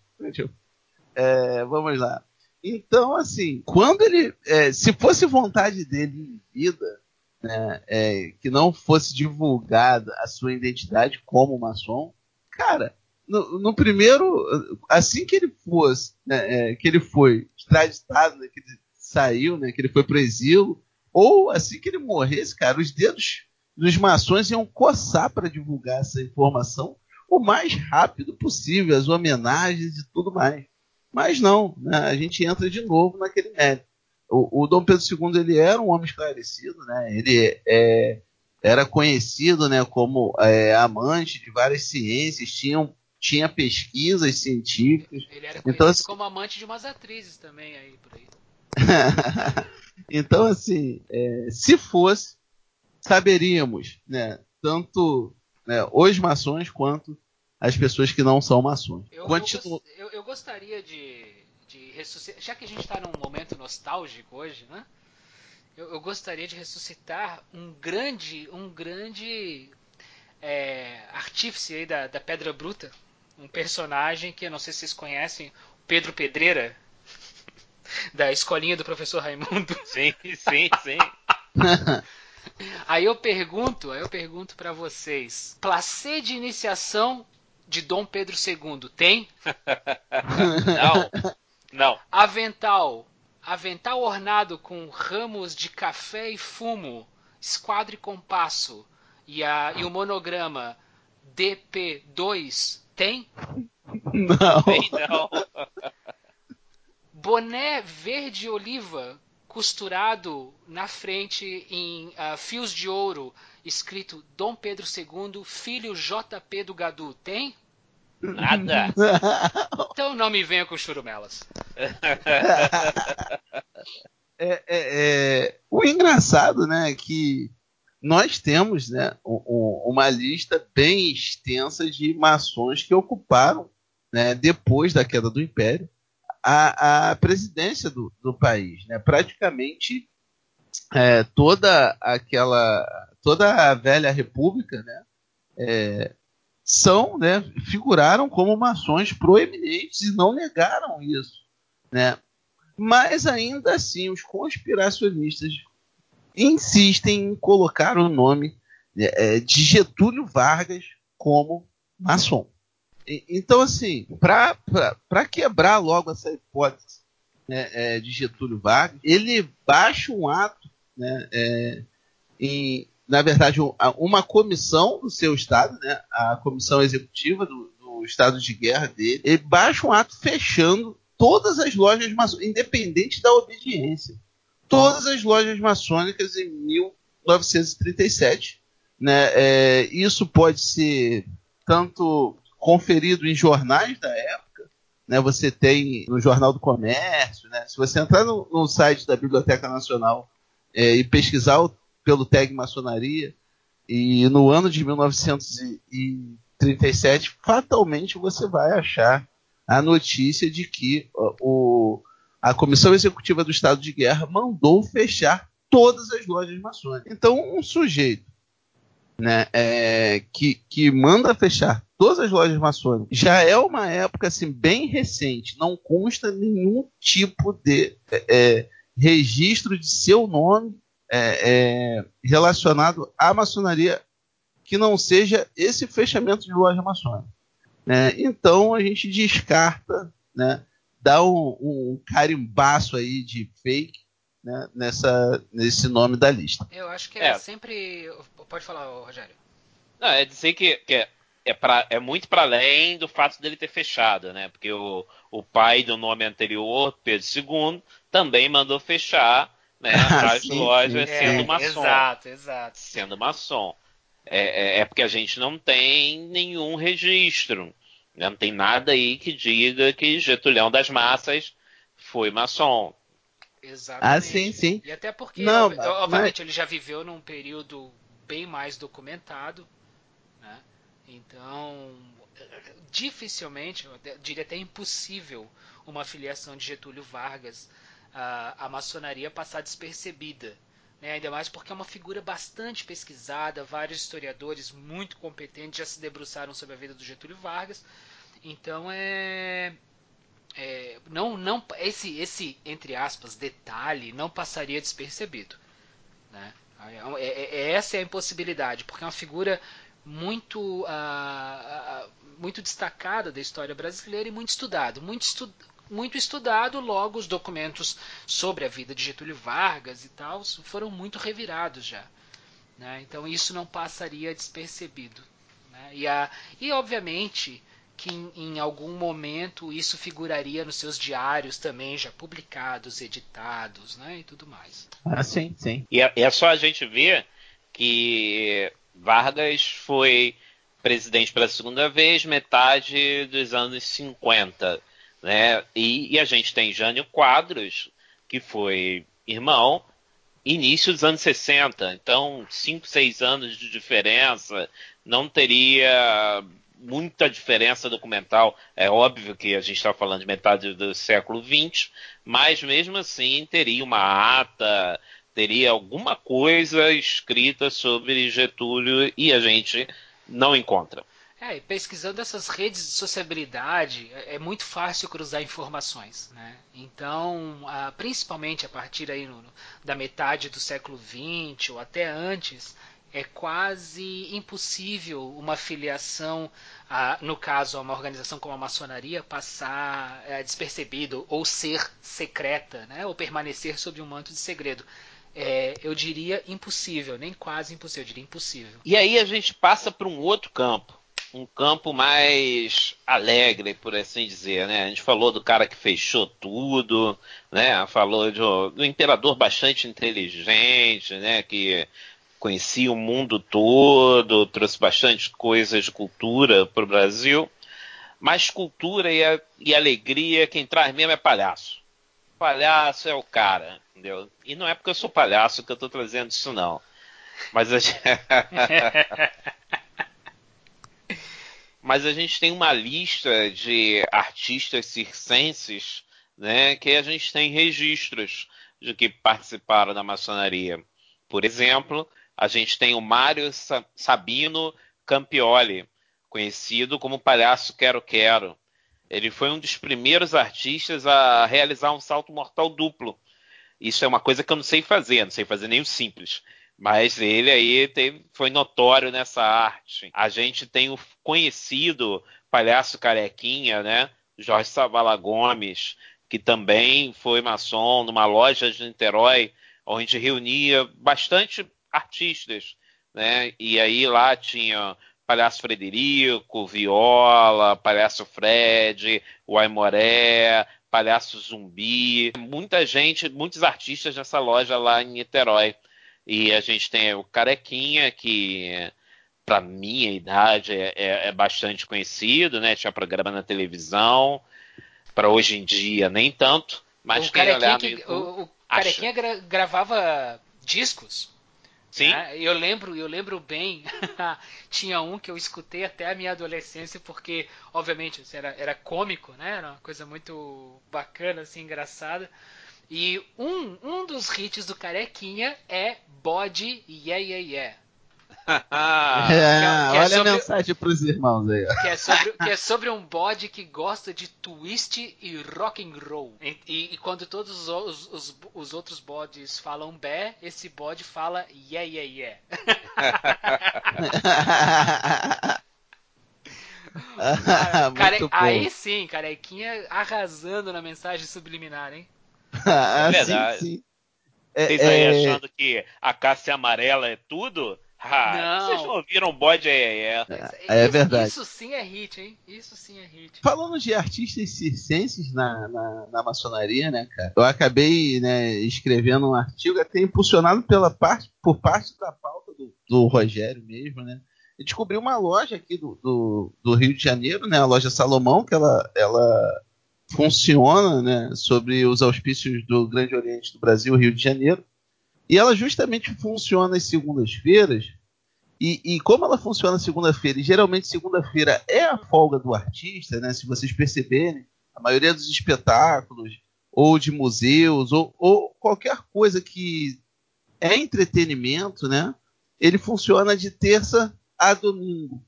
É, vamos lá. Então, assim, quando ele. é, se fosse vontade dele em vida, né, é, que não fosse divulgada a sua identidade como maçom, cara, no, no primeiro. Assim que ele fosse, né, é, que ele foi extraditado, né, que ele saiu, né, que ele foi pro exílio, ou assim que ele morresse, cara, os dedos dos maçons iam coçar para divulgar essa informação o mais rápido possível, as homenagens e tudo mais. Mas não, né, a gente entra de novo naquele mérito. O, o Dom Pedro II ele era um homem esclarecido, né? ele é, era conhecido né, como é, amante de várias ciências, tinha, tinha pesquisas científicas. Ele era Então, conhecido assim- como amante de umas atrizes também aí por aí. então, assim, é, se fosse, saberíamos, né, tanto né, os maçons quanto as pessoas que não são maçons. Eu, eu, eu- eu gostaria de, de ressuscitar. Já que a gente está num momento nostálgico hoje, né? Eu, eu gostaria de ressuscitar um grande, um grande é, artífice aí da, da Pedra Bruta. Um personagem que eu não sei se vocês conhecem, o Pedro Pedreira, da escolinha do professor Raimundo. Sim, sim, sim. Aí eu pergunto, aí eu pergunto para vocês, placê de iniciação de Dom Pedro II tem? Não, não. Avental, avental ornado com ramos de café e fumo, esquadro e compasso e, a, e o monograma DP2 tem? não. Tem não. Boné verde oliva costurado na frente em ah, fios de ouro, escrito Dom Pedro II, filho JP do Gadu, tem? Nada. Então não me venha com churumelas. É, é, é, o engraçado, né, é que nós temos, né, um- um- uma lista bem extensa de maçons que ocuparam, né, depois da queda do Império, a, a presidência do, do país, né, praticamente é, toda aquela, toda a velha república, né, é, são, né, figuraram como maçons proeminentes e não negaram isso, né, mas ainda assim, os conspiracionistas insistem em colocar o nome é, de Getúlio Vargas como maçom. E- Então, assim, para quebrar logo essa hipótese né, é, de Getúlio Vargas, ele baixa um ato, né, é, em, na verdade, um- uma comissão do seu estado, né, a comissão executiva do, do estado de guerra dele, ele baixa um ato fechando todas as lojas maçônicas, independente da obediência. Todas as lojas maçônicas em 1937. Né? É, isso pode ser tanto conferido em jornais da época, né? você tem no Jornal do Comércio, né? se você entrar no, no site da Biblioteca Nacional é, e pesquisar o- pelo tag maçonaria, e no ano de 1937, fatalmente você vai achar a notícia de que o, a Comissão Executiva do Estado de Guerra mandou fechar todas as lojas maçônicas. Então, um sujeito né, é, que, que manda fechar todas as lojas maçônicas já é uma época assim, bem recente, não consta nenhum tipo de é, é, registro de seu nome é, é, relacionado à maçonaria que não seja esse fechamento de loja maçônica. né? então a gente descarta, né, dá um, um carimbaço aí de fake né, nessa, nesse nome da lista. Eu acho que é, É. sempre. Pode falar, Rogério. Não, é dizer que, que é, pra, é muito para além do fato dele ter fechado, né? Porque o, o pai do nome anterior, Pedro II, também mandou fechar né, as lojas sim, sendo é, maçom. Exato, exato. Sendo maçom. É, é, é, porque a gente não tem nenhum registro. Né? Não tem nada aí que diga que Getulhão das Massas foi maçom. Exatamente. Ah, sim, sim. E até porque, não, obviamente, mas... ele já viveu num período bem mais documentado. Né? Então, dificilmente, eu diria até impossível, uma filiação de Getúlio Vargas à, à maçonaria passar despercebida. Né? Ainda mais porque é uma figura bastante pesquisada, vários historiadores muito competentes já se debruçaram sobre a vida do Getúlio Vargas. Então é, é não, não esse, esse entre aspas detalhe não passaria despercebido. Né? É, é, é, essa é a impossibilidade, porque é uma figura muito, uh, uh, muito destacada da história brasileira e muito estudado. Muito, estu muito estudado, logo os documentos sobre a vida de Getúlio Vargas e tal foram muito revirados já. Né? Então isso não passaria despercebido. Né? E, a, e obviamente que em, em, algum momento isso figuraria nos seus diários também já publicados, editados, né, e tudo mais. Ah, sim, sim. E é, é só a gente ver que Vargas foi presidente pela segunda vez, metade dos anos 50, né? E, e a gente tem Jânio Quadros, que foi irmão, início dos anos 60. Então, 5, 6 anos de diferença, não teria muita diferença documental. É óbvio que a gente está falando de metade do século XX, mas mesmo assim teria uma ata, teria alguma coisa escrita sobre Getúlio e a gente não encontra. É, pesquisando essas redes de sociabilidade é, é muito fácil cruzar informações, né? Então, principalmente a partir aí no, da metade do século XX ou até antes, é quase impossível uma filiação, a, no caso a uma organização como a maçonaria, passar é, despercebido ou ser secreta, né? ou permanecer sob um manto de segredo. É, eu diria impossível, nem quase impossível, eu diria impossível. E aí a gente passa para um outro campo, um campo mais alegre, por assim dizer, né? A gente falou do cara que fechou tudo, né? Falou do, do imperador bastante inteligente, né? Que conhecia o mundo todo, trouxe bastante coisas de cultura para o Brasil. Mas cultura e, a, e alegria, quem traz mesmo é palhaço. Palhaço é o cara, entendeu? E não é porque eu sou palhaço que eu estou trazendo isso, não. Mas a gente... Mas a gente tem uma lista de artistas circenses né, que a gente tem registros de que participaram da maçonaria. Por exemplo, a gente tem o Mário Sabino Campioli, conhecido como Palhaço Quero Quero. Ele foi um dos primeiros artistas a realizar um salto mortal duplo. Isso é uma coisa que eu não sei fazer, não sei fazer nem o simples. Mas ele aí teve, foi notório nessa arte. A gente tem o conhecido palhaço carequinha, né? Jorge Savala Gomes, que também foi maçom numa loja de Niterói, onde reunia bastante artistas, né? E aí lá tinha Palhaço Frederico, Viola, Palhaço Fred, o Aimoré, Palhaço Zumbi, muita gente, muitos artistas nessa loja lá em Niterói. E a gente tem o Carequinha, que para minha idade é, é, é, bastante conhecido, né? Tinha programa na televisão. Para hoje em dia, nem tanto. Mas o Carequinha, que, YouTube, o, o Carequinha gra gravava discos. Sim. Né? Eu lembro, eu lembro bem. tinha um que eu escutei até a minha adolescência, porque, obviamente, era, era cômico, né? Era uma coisa muito bacana, assim, engraçada. E um, um dos hits do Carequinha é Bode Yeah Yeah Yeah. é, que é, é olha sobre, a mensagem pros irmãos aí. Que é, sobre, que é sobre um bode que gosta de twist e rock and roll. E, e, e quando todos os, os, os, outros bodes falam bé, esse bode fala yeah yeah yeah. Care, aí sim, carequinha arrasando na mensagem subliminar, hein? Ah, é verdade. Sim, sim. Vocês é, aí é... achando que a Cássia amarela é tudo? Ah, Não. vocês não ouviram bode é, é. É isso, verdade. Isso sim é hit, hein? Isso sim é hit. Falando de artistas circenses na, na, na maçonaria, né, cara? Eu acabei né, escrevendo um artigo até impulsionado pela parte, por parte da pauta do, do Rogério mesmo, né? E descobri uma loja aqui do, do, do Rio de Janeiro, né? A loja Salomão, que ela, ela funciona né, sobre os auspícios do Grande Oriente do Brasil, Rio de Janeiro. E ela justamente funciona às segundas-feiras. E, e como ela funciona segunda-feira, e geralmente segunda-feira é a folga do artista, né? Se vocês perceberem, a maioria dos espetáculos, ou de museus, ou, ou qualquer coisa que é entretenimento, né? Ele funciona de terça a domingo,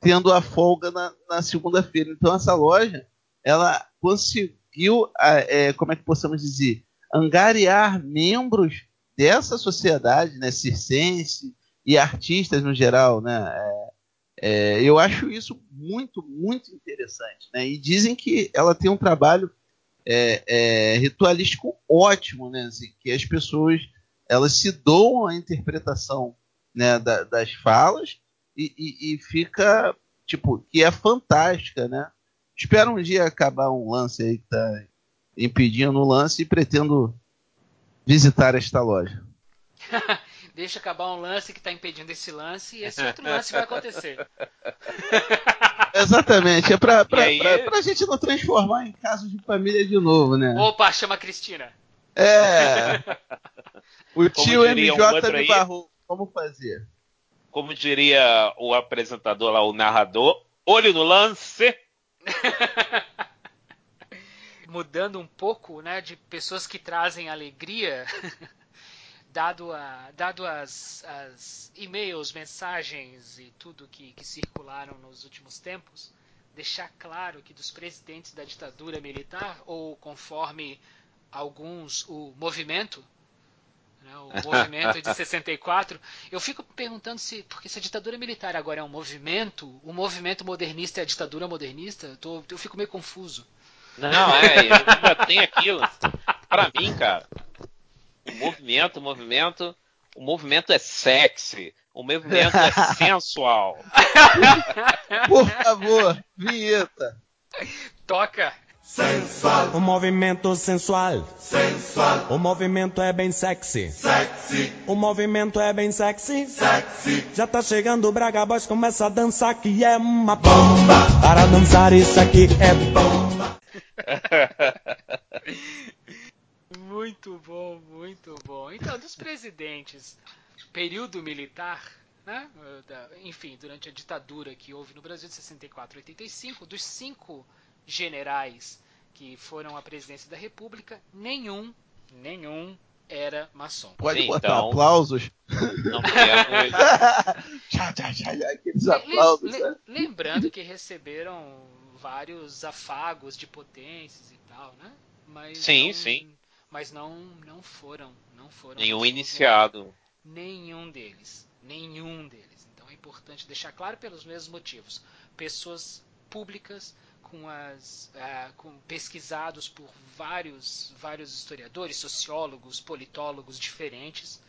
tendo a folga na, na segunda-feira. Então essa loja, ela conseguiu, a- é, como é que possamos dizer, angariar membros dessa sociedade, né, circense e artistas no geral, né? É, é, eu acho isso muito, muito interessante, né? E dizem que ela tem um trabalho é, é, ritualístico ótimo, né? Assim, que as pessoas elas se doam à interpretação né, da- das falas e, e- e fica tipo que é fantástica, né? Espero um dia acabar um lance aí que tá impedindo o lance e pretendo visitar esta loja. Deixa acabar um lance que tá impedindo esse lance e esse outro lance vai acontecer. Exatamente, é pra, pra, E aí- pra, pra gente não transformar em casos de família de novo, né? Opa, chama a Cristina. É. O tio um MJ outro me barrou. Como fazer? Como diria o apresentador lá, o narrador, olho no lance. Mudando um pouco, né, de pessoas que trazem alegria, dado, a, dado as, as e-mails, mensagens e tudo que, que circularam nos últimos tempos, deixar claro que dos presidentes da ditadura militar, ou conforme alguns, o movimento, né, o movimento de 64, eu fico perguntando se, porque se a ditadura militar agora é um movimento, o movimento modernista é a ditadura modernista, eu, tô- eu fico meio confuso. Não, é, ainda tem aquilo. Pra mim, cara, o movimento, o movimento, o movimento é sexy, o movimento é sensual. Por favor, vinheta. Toca! O movimento sensual. Sensual. O movimento é bem sexy. Sexy. O movimento é bem sexy. Sexy. Já tá chegando o Braga Boys, começa a dançar que é uma bomba. Para dançar isso aqui é bomba. Muito bom, muito bom. Então, dos presidentes, período militar, né? da- enfim, durante a ditadura que houve no Brasil de 64 a 85, dos cinco generais que foram à presidência da República, nenhum, nenhum era maçom. Pode Sim, botar então. aplausos. Não temos. Tchá, aqueles Le- aplausos. le- lembrando que receberam vários afagos de potências e tal, né? Mas Sim, não, sim. Mas não, não foram, não foram. Nenhum iniciado. Nenhum deles. Nenhum deles. Então é importante deixar claro pelos mesmos motivos. Pessoas públicas com as ah, com, pesquisados por vários vários historiadores, sociólogos, politólogos diferentes,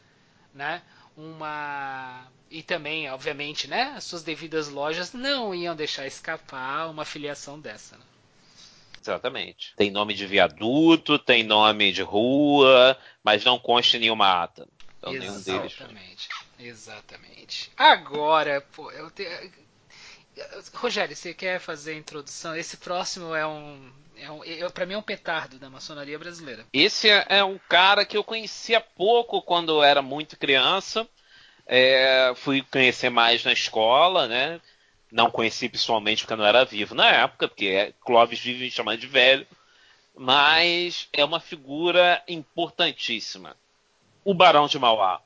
né? Uma e também, obviamente, né, as suas devidas lojas não iam deixar escapar uma filiação dessa. Né? Exatamente. Tem nome de viaduto, tem nome de rua, mas não consta em nenhuma ata. Então nenhum deles. Exatamente. Exatamente. Agora, pô, eu te... Rogério, você quer fazer a introdução? Esse próximo é um, é um é, para mim é um petardo da maçonaria brasileira. Esse é é um cara que eu conhecia pouco quando eu era muito criança. É, fui conhecer mais na escola, né? Não conheci pessoalmente porque eu não era vivo na época, porque é, Clóvis vive me chamando de velho. Mas é uma figura importantíssima. O Barão de Mauá.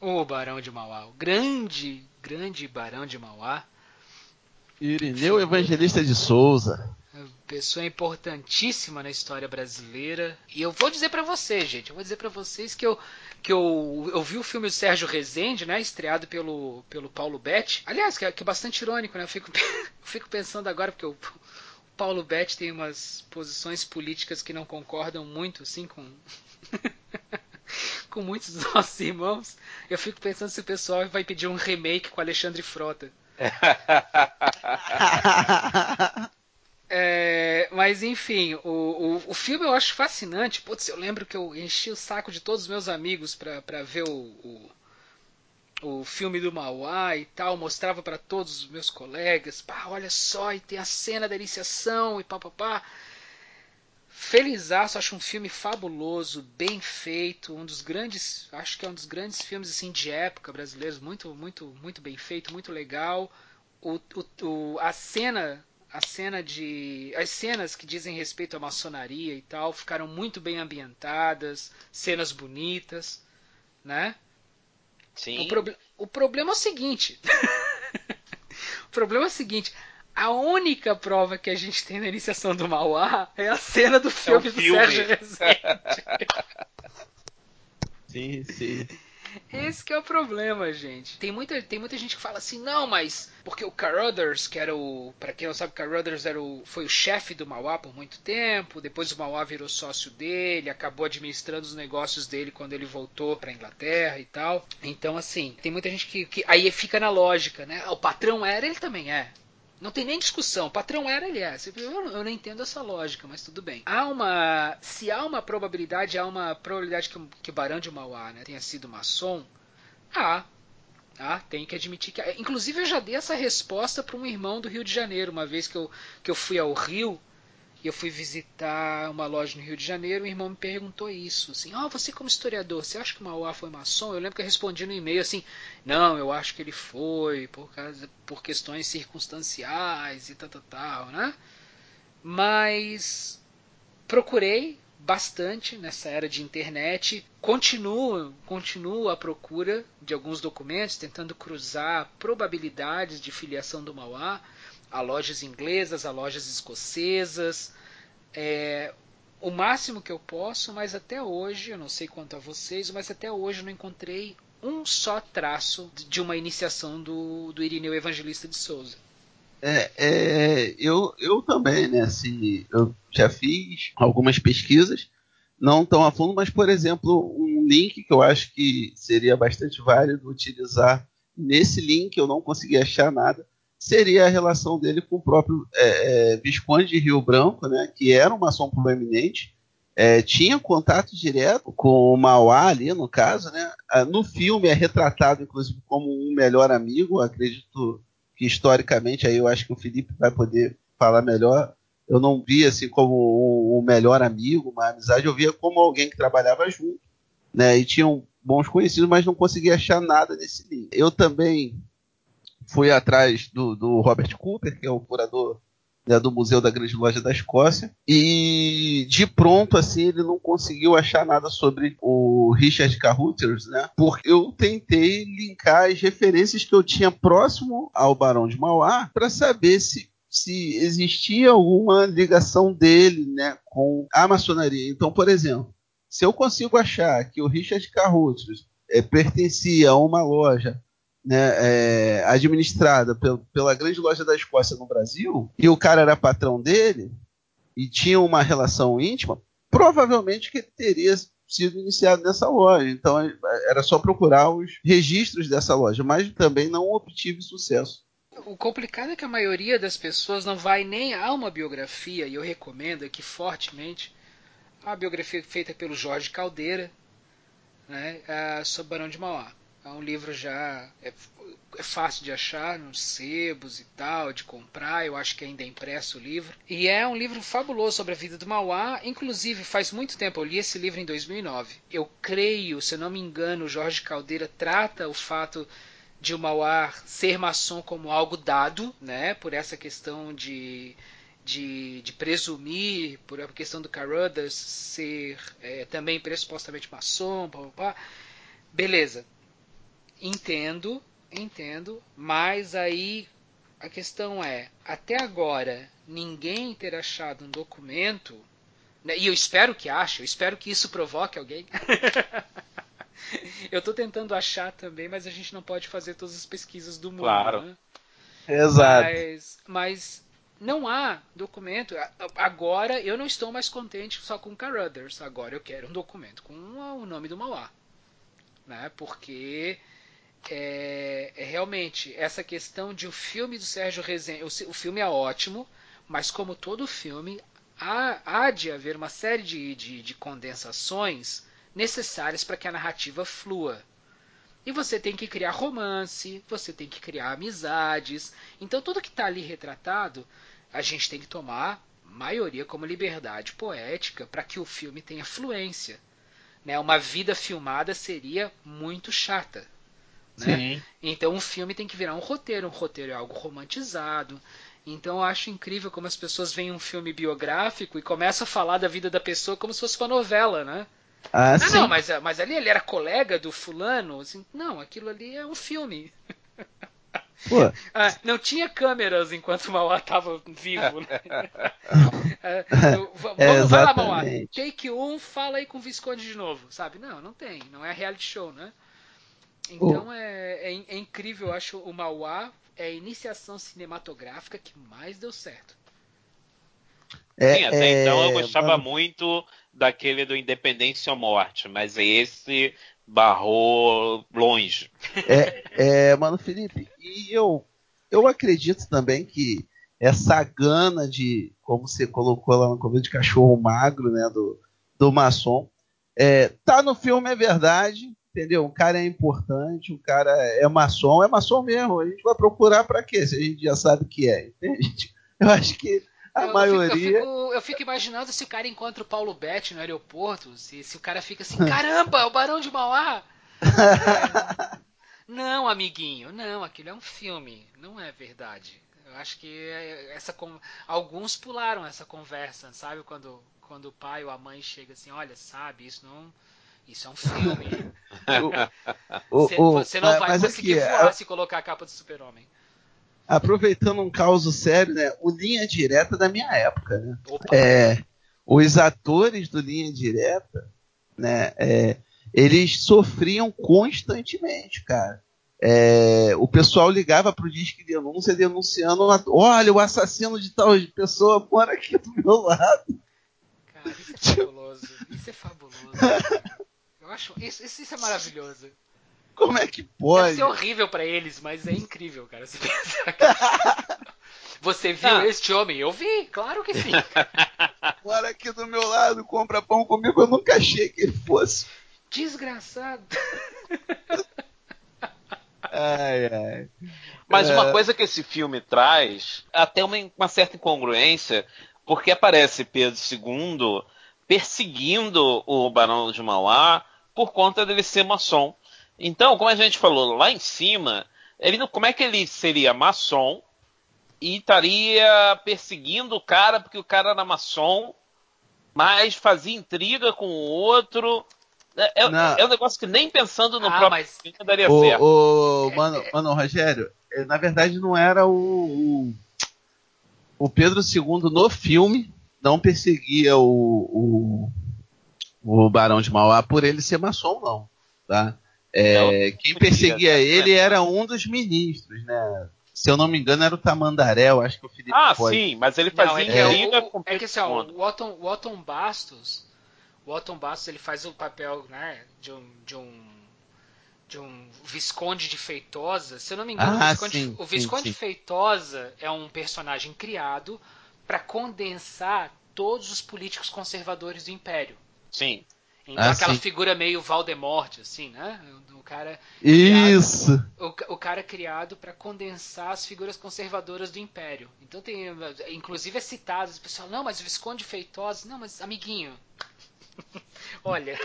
O Barão de Mauá, o grande, grande Barão de Mauá, Irineu Evangelista de Souza. pessoa importantíssima na história brasileira. E eu vou dizer pra vocês, gente, eu vou dizer pra vocês que eu que eu, eu vi o filme do Sérgio Rezende, né, estreado pelo, pelo Paulo Betti. Aliás, que é, que é bastante irônico, né? Eu fico, eu fico pensando agora porque o, o Paulo Betti tem umas posições políticas que não concordam muito assim com com muitos dos nossos irmãos, eu fico pensando se o pessoal vai pedir um remake com Alexandre Frota. É, mas enfim, o, o, o, filme eu acho fascinante. Putz, eu lembro que eu enchi o saco de todos os meus amigos para ver o, o, o, filme do Mauá e tal. Mostrava para todos os meus colegas. Pá, olha só, e tem a cena da iniciação e papapá. Pá, pá. Felizaço, acho um filme fabuloso, bem feito, um dos grandes, acho que é um dos grandes filmes assim de época brasileiros, muito, muito, muito bem feito, muito legal. O, o, o, a cena a cena de as cenas que dizem respeito à maçonaria e tal ficaram muito bem ambientadas, cenas bonitas, né? Sim. O, prob o problema é o seguinte. o problema é o seguinte. A única prova que a gente tem na iniciação do Mauá é a cena do filme, é do filme. Sérgio Rezende. sim, sim. Esse que é o problema, gente. Tem muita, tem muita gente que fala assim, não, mas porque o Carruthers, que era o, para quem não sabe, Carruthers era o, foi o chefe do Mauá por muito tempo. Depois o Mauá virou sócio dele, acabou administrando os negócios dele quando ele voltou para Inglaterra e tal. Então, assim, tem muita gente que, que aí fica na lógica, né? O patrão era, ele também é. Não tem nem discussão. O patrão era, ele é. Eu não entendo essa lógica, mas tudo bem. Há uma. Se há uma probabilidade, há uma probabilidade que, que o Barão de Mauá né, tenha sido maçom. Há. Ah, tem que admitir que. Inclusive, eu já dei essa resposta para um irmão do Rio de Janeiro, uma vez que eu, que eu fui ao Rio e eu fui visitar uma loja no Rio de Janeiro, o irmão me perguntou isso, assim, ó, oh, você como historiador, você acha que o Mauá foi maçom? Eu lembro que eu respondi no e-mail assim, não, eu acho que ele foi por causa por questões circunstanciais e tal, tal, tal, né? Mas procurei bastante nessa era de internet, continuo, continuo à procura de alguns documentos, tentando cruzar probabilidades de filiação do Mauá a lojas inglesas, a lojas escocesas, é, o máximo que eu posso, mas até hoje, eu não sei quanto a vocês, mas até hoje eu não encontrei um só traço de uma iniciação do, do Irineu Evangelista de Souza. É, é, eu, eu também, né? Assim, eu já fiz algumas pesquisas, não tão a fundo, mas, por exemplo, um link que eu acho que seria bastante válido utilizar. Nesse link eu não consegui achar nada, seria a relação dele com o próprio é, é, Visconde de Rio Branco, né, que era um maçom proeminente, é, tinha contato direto com o Mauá ali, no caso. Né, ah, no filme é retratado, inclusive, como um melhor amigo, acredito que historicamente, aí eu acho que o Felipe vai poder falar melhor, eu não via assim como um, melhor amigo, uma amizade, eu via como alguém que trabalhava junto, né, e tinham bons conhecidos, mas não conseguia achar nada nesse livro. Eu também fui atrás do, do Robert Cooper, que é o curador né, do Museu da Grande Loja da Escócia, e de pronto assim ele não conseguiu achar nada sobre o Richard Caruthers, né? Porque eu tentei linkar as referências que eu tinha próximo ao Barão de Mauá para saber se se existia alguma ligação dele, né, com a maçonaria. Então, por exemplo, se eu consigo achar que o Richard Caruthers é, pertencia a uma loja né, é, administrada pela grande loja da Escócia no Brasil, e o cara era patrão dele, e tinha uma relação íntima, provavelmente que ele teria sido iniciado nessa loja. Então era só procurar os registros dessa loja, mas também não obtive sucesso. O complicado é que a maioria das pessoas não vai nem a uma biografia, e eu recomendo aqui fortemente a biografia feita pelo Jorge Caldeira né, sobre Barão de Mauá. É um livro já é, é, fácil de achar nos sebos e tal, de comprar. Eu acho que ainda é impresso o livro. E é um livro fabuloso sobre a vida do Mauá. Inclusive, faz muito tempo, eu li esse livro em 2009. Eu creio, se eu não me engano, o Jorge Caldeira trata o fato de o Mauá ser maçom como algo dado, né? Por essa questão de de, de, presumir, por a questão do Carruthers ser é, também pressupostamente maçom, pá, pá, pá. beleza. Entendo, entendo, mas aí a questão é, até agora ninguém ter achado um documento, né, e eu espero que ache, eu espero que isso provoque alguém. eu estou tentando achar também, mas a gente não pode fazer todas as pesquisas do mundo. Claro. Né? Exato. Mas, mas não há documento. Agora eu não estou mais contente só com Carruthers. Agora eu quero um documento com o nome do Mauá. né? Porque é, é, realmente essa questão de o filme do Sérgio Rezende, o, o filme é ótimo, mas como todo filme, há, há de haver uma série de, de, de condensações necessárias para que a narrativa flua. E você tem que criar romance, você tem que criar amizades. Então tudo que está ali retratado, a gente tem que tomar maioria como liberdade poética para que o filme tenha fluência. Né? Uma vida filmada seria muito chata. Né? Então um filme tem que virar um roteiro. Um roteiro é algo romantizado. Então eu acho incrível como as pessoas veem um filme biográfico e começam a falar da vida da pessoa como se fosse uma novela, né? Ah, ah não, mas, mas ali ele era colega do fulano. Assim, não, aquilo ali é um filme. Ah, não tinha câmeras enquanto o Mauá estava vivo. Né? é, vamos, é, vai lá, Mauá. Take 1, fala aí com o Visconde de novo, sabe? Não, não tem. Não é reality show, né? Então oh. é, é, é, incrível, eu acho o Mauá é a iniciação cinematográfica que mais deu certo. É, Sim, até é, então eu gostava mano... muito daquele do Independência ou Morte, mas esse barrou longe. É, é, mano, Felipe, e eu, eu acredito também que essa gana de, como você colocou lá no começo, de cachorro magro, né, do, do maçom, é, tá no filme, é verdade, entendeu? O cara é importante, o cara é maçom, é maçom mesmo. A gente vai procurar para quê? Se a gente já sabe o que é, entende? Eu acho que a eu, maioria. Fico, eu, fico, eu, fico, imaginando se o cara encontra o Paulo Betti no aeroporto, se, se o cara fica assim, caramba, é o Barão de Mauá! é, não, amiguinho, não, aquilo é um filme, não é verdade. Eu acho que essa alguns pularam essa conversa, sabe? Quando, quando o pai ou a mãe chega assim, olha, sabe, isso não. Isso é um filme. você, você, não vai conseguir aqui, voar se colocar a capa do super-homem aproveitando um caso sério, né? O Linha Direta da minha época, né? É, os atores do Linha Direta, né? É, eles sofriam constantemente, cara. É, o pessoal ligava pro Disque Denúncia denunciando, olha, o assassino de tal pessoa mora aqui do meu lado. Cara, isso é fabuloso. Isso é fabuloso. Eu acho, isso, isso é maravilhoso. Como é que pode? Deve ser horrível para eles, mas é incrível, cara. Você, Você viu ah. este homem? Eu vi, claro que sim. Mora aqui do meu lado, compra pão comigo, eu nunca achei que ele fosse. Desgraçado. ai, ai. Mas é... uma coisa que esse filme traz, até uma, uma certa incongruência, porque aparece Pedro II perseguindo o Barão de Mauá por conta dele ser maçom. Então, como a gente falou lá em cima, ele, como é que ele seria maçom e estaria perseguindo o cara porque o cara era maçom, mas fazia intriga com o outro? É, é, é um negócio que nem pensando no ah, próprio mas... filme daria o, certo. O, mano, mano, Rogério, é, na verdade não era o, o, o Pedro II no filme, não perseguia o, o, o Barão de Mauá por ele ser maçom, não. Tá? É, quem perseguia ele era um dos ministros, né? Se eu não me engano, era o Tamandaré, eu acho que o Felipe Ah, pode. sim, mas ele fazia não, é, é, o, é que assim, ó, o Otton, o Otton Bastos, o Otton Bastos ele faz o papel, né, de um, de um de um Visconde de Feitosa. Se eu não me engano, ah, o Visconde, sim, o Visconde sim, sim. Feitosa é um personagem criado para condensar todos os políticos conservadores do Império. Sim. Então, ah, aquela sim. figura meio Valdemorte, assim, né? O cara. Isso! Criado, o, o, cara criado para condensar as figuras conservadoras do Império. Então, tem. Inclusive é citado, o pessoal, não, mas o Visconde Feitosa. Não, mas amiguinho. Olha,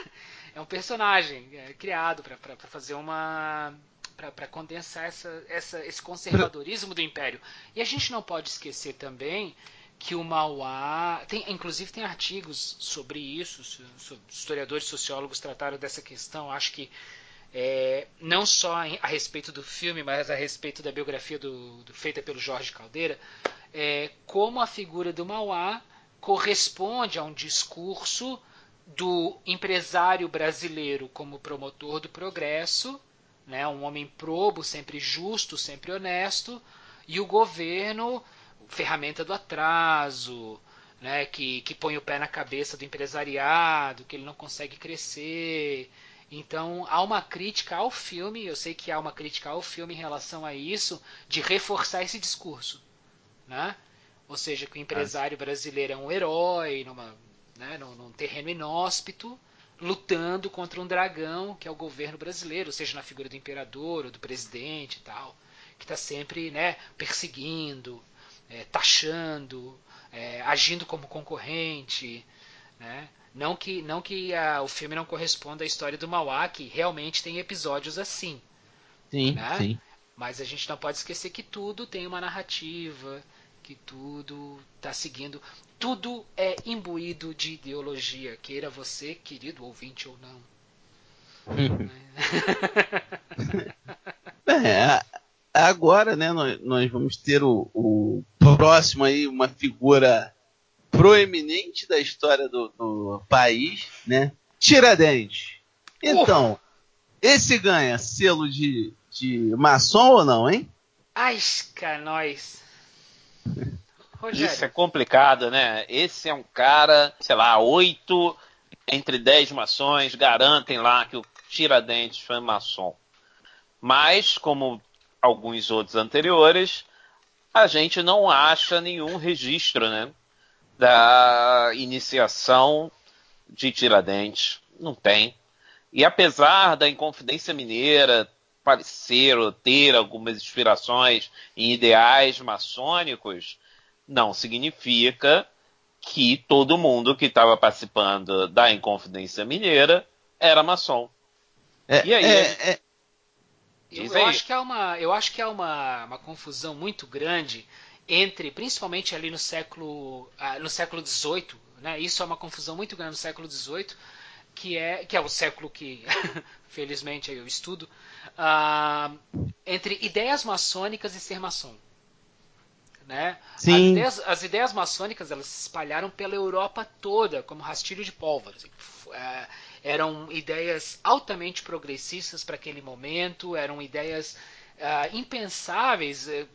é um personagem é, criado para fazer uma. para condensar essa, essa, esse conservadorismo do Império. E a gente não pode esquecer também que o Mauá. Tem, inclusive tem artigos sobre isso, sobre, historiadores sociólogos trataram dessa questão. Acho que é, não só a respeito do filme, mas a respeito da biografia do, do feita pelo Jorge Caldeira, é, como a figura do Mauá corresponde a um discurso do empresário brasileiro como promotor do progresso, né, um homem probo, sempre justo, sempre honesto, e o governo ferramenta do atraso, né, que, que põe o pé na cabeça do empresariado, que ele não consegue crescer. Então há uma crítica ao filme, eu sei que há uma crítica ao filme em relação a isso, de reforçar esse discurso. Né? Ou seja, que o empresário brasileiro é um herói numa, né, num, num terreno inóspito, lutando contra um dragão que é o governo brasileiro, seja na figura do imperador ou do presidente e tal, que está sempre né, perseguindo, é, taxando, é, agindo como concorrente. Né? Não que, não que a, o filme não corresponda à história do Mauá, que realmente tem episódios assim. Sim, né? sim. Mas a gente não pode esquecer que tudo tem uma narrativa, que tudo está seguindo. Tudo é imbuído de ideologia, queira você, querido ouvinte ou não. é, agora, né, nós, nós vamos ter o, o, próximo aí, uma figura proeminente da história do, do país, né? Tiradentes. Então, uh. esse ganha selo de, de maçom ou não, hein? Ai, nós. Isso é complicado, né? Esse é um cara, sei lá, oito entre dez maçons garantem lá que o Tiradentes foi maçom. Mas, como alguns outros anteriores, a gente não acha nenhum registro, né? Da iniciação de Tiradentes. Não tem. E apesar da Inconfidência Mineira parecer ou ter algumas inspirações em ideais maçônicos, não significa que todo mundo que estava participando da Inconfidência Mineira era maçom. É, e aí? É, é... Eu, eu, acho que há uma, eu acho que há uma, uma confusão muito grande entre, principalmente ali no século ah, no século XVIII, né? Isso é uma confusão muito grande no século XVIII, que é que é o século que felizmente eu estudo, uh, entre ideias maçônicas e ser maçom. Né? Sim. As, ideias, as ideias maçônicas elas se espalharam pela Europa toda como rastilho de pólvora. Assim, é, eram ideias altamente progressistas para aquele momento, eram ideias uh, impensáveis, é,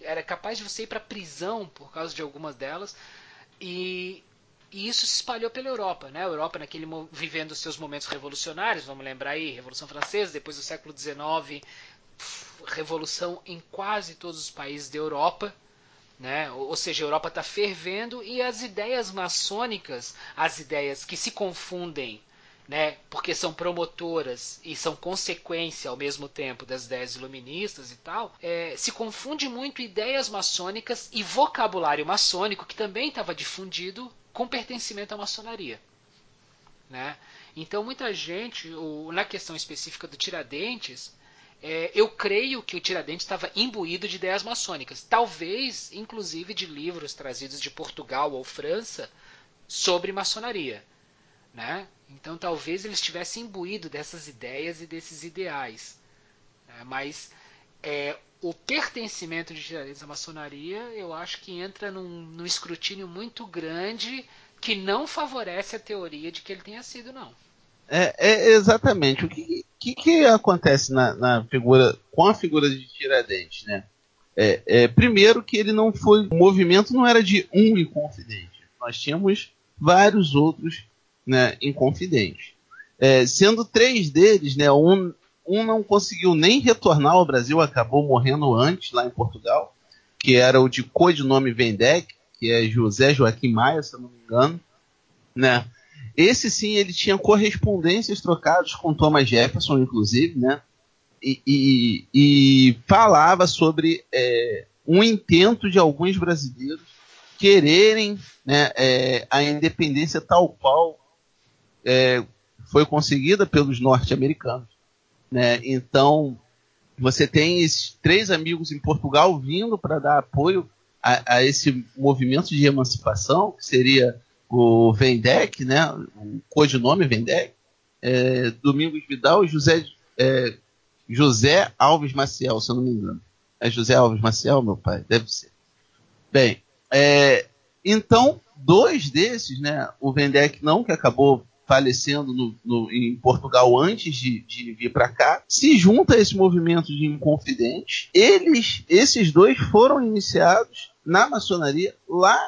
era capaz de você ir para prisão por causa de algumas delas. E e isso se espalhou pela Europa, né? A Europa naquele vivendo seus momentos revolucionários, vamos lembrar aí, Revolução Francesa, depois do século XIX, revolução em quase todos os países da Europa, né? Ou seja, a Europa está fervendo e as ideias maçônicas, as ideias que se confundem, né? Porque são promotoras e são consequência ao mesmo tempo das ideias iluministas e tal, é, se confunde muito ideias maçônicas e vocabulário maçônico que também estava difundido com pertencimento à maçonaria. Né? Então, muita gente, o, na questão específica do Tiradentes, é, eu creio que o Tiradentes estava imbuído de ideias maçônicas. Talvez, inclusive, de livros trazidos de Portugal ou França sobre maçonaria. Né? Então, talvez ele estivesse imbuído dessas ideias e desses ideais. Né? Mas é, o pertencimento de Tiradentes à maçonaria, eu acho que entra num, num, escrutínio muito grande que não favorece a teoria de que ele tenha sido, não. É, é exatamente. O que, que, que acontece na, na, figura, com a figura de Tiradentes, né? É, é, primeiro que ele não foi, o movimento não era de um inconfidente. Nós tínhamos vários outros né, inconfidentes. É, sendo três deles, né, um um não conseguiu nem retornar ao Brasil, acabou morrendo antes lá em Portugal, que era o de codinome Vendec, que é José Joaquim Maia, se eu não me engano. Né? Esse sim, ele tinha correspondências trocadas com Thomas Jefferson, inclusive, né? E, e, e falava sobre é, um intento de alguns brasileiros quererem né, é, a independência tal qual é, foi conseguida pelos norte-americanos. Né? Então, você tem esses três amigos em Portugal vindo para dar apoio a, a, esse movimento de emancipação, que seria o Vendec, né? o codinome Vendec, é, Domingos Vidal e José, é, José Alves Maciel, se eu não me engano. É José Alves Maciel, meu pai? Deve ser. Bem, é, então, dois desses, né, o Vendec não, que acabou falecendo no, no, em Portugal antes de, de vir para cá, se junta a esse movimento de inconfidentes. Eles, esses dois foram iniciados na maçonaria lá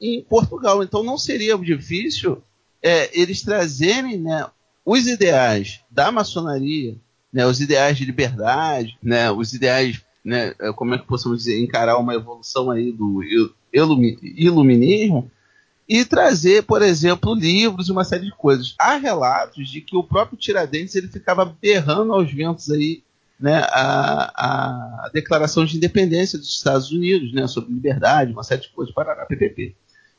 em Portugal. Então não seria difícil é, eles trazerem né, os ideais da maçonaria, né, os ideais de liberdade, né, os ideais, né, é, como é que possamos dizer, encarar uma evolução aí do iluminismo e trazer, por exemplo, livros e uma série de coisas. Há relatos de que o próprio Tiradentes ele ficava berrando aos ventos aí né, a, a, declaração de independência dos Estados Unidos, né, sobre liberdade, uma série de coisas, para PPP.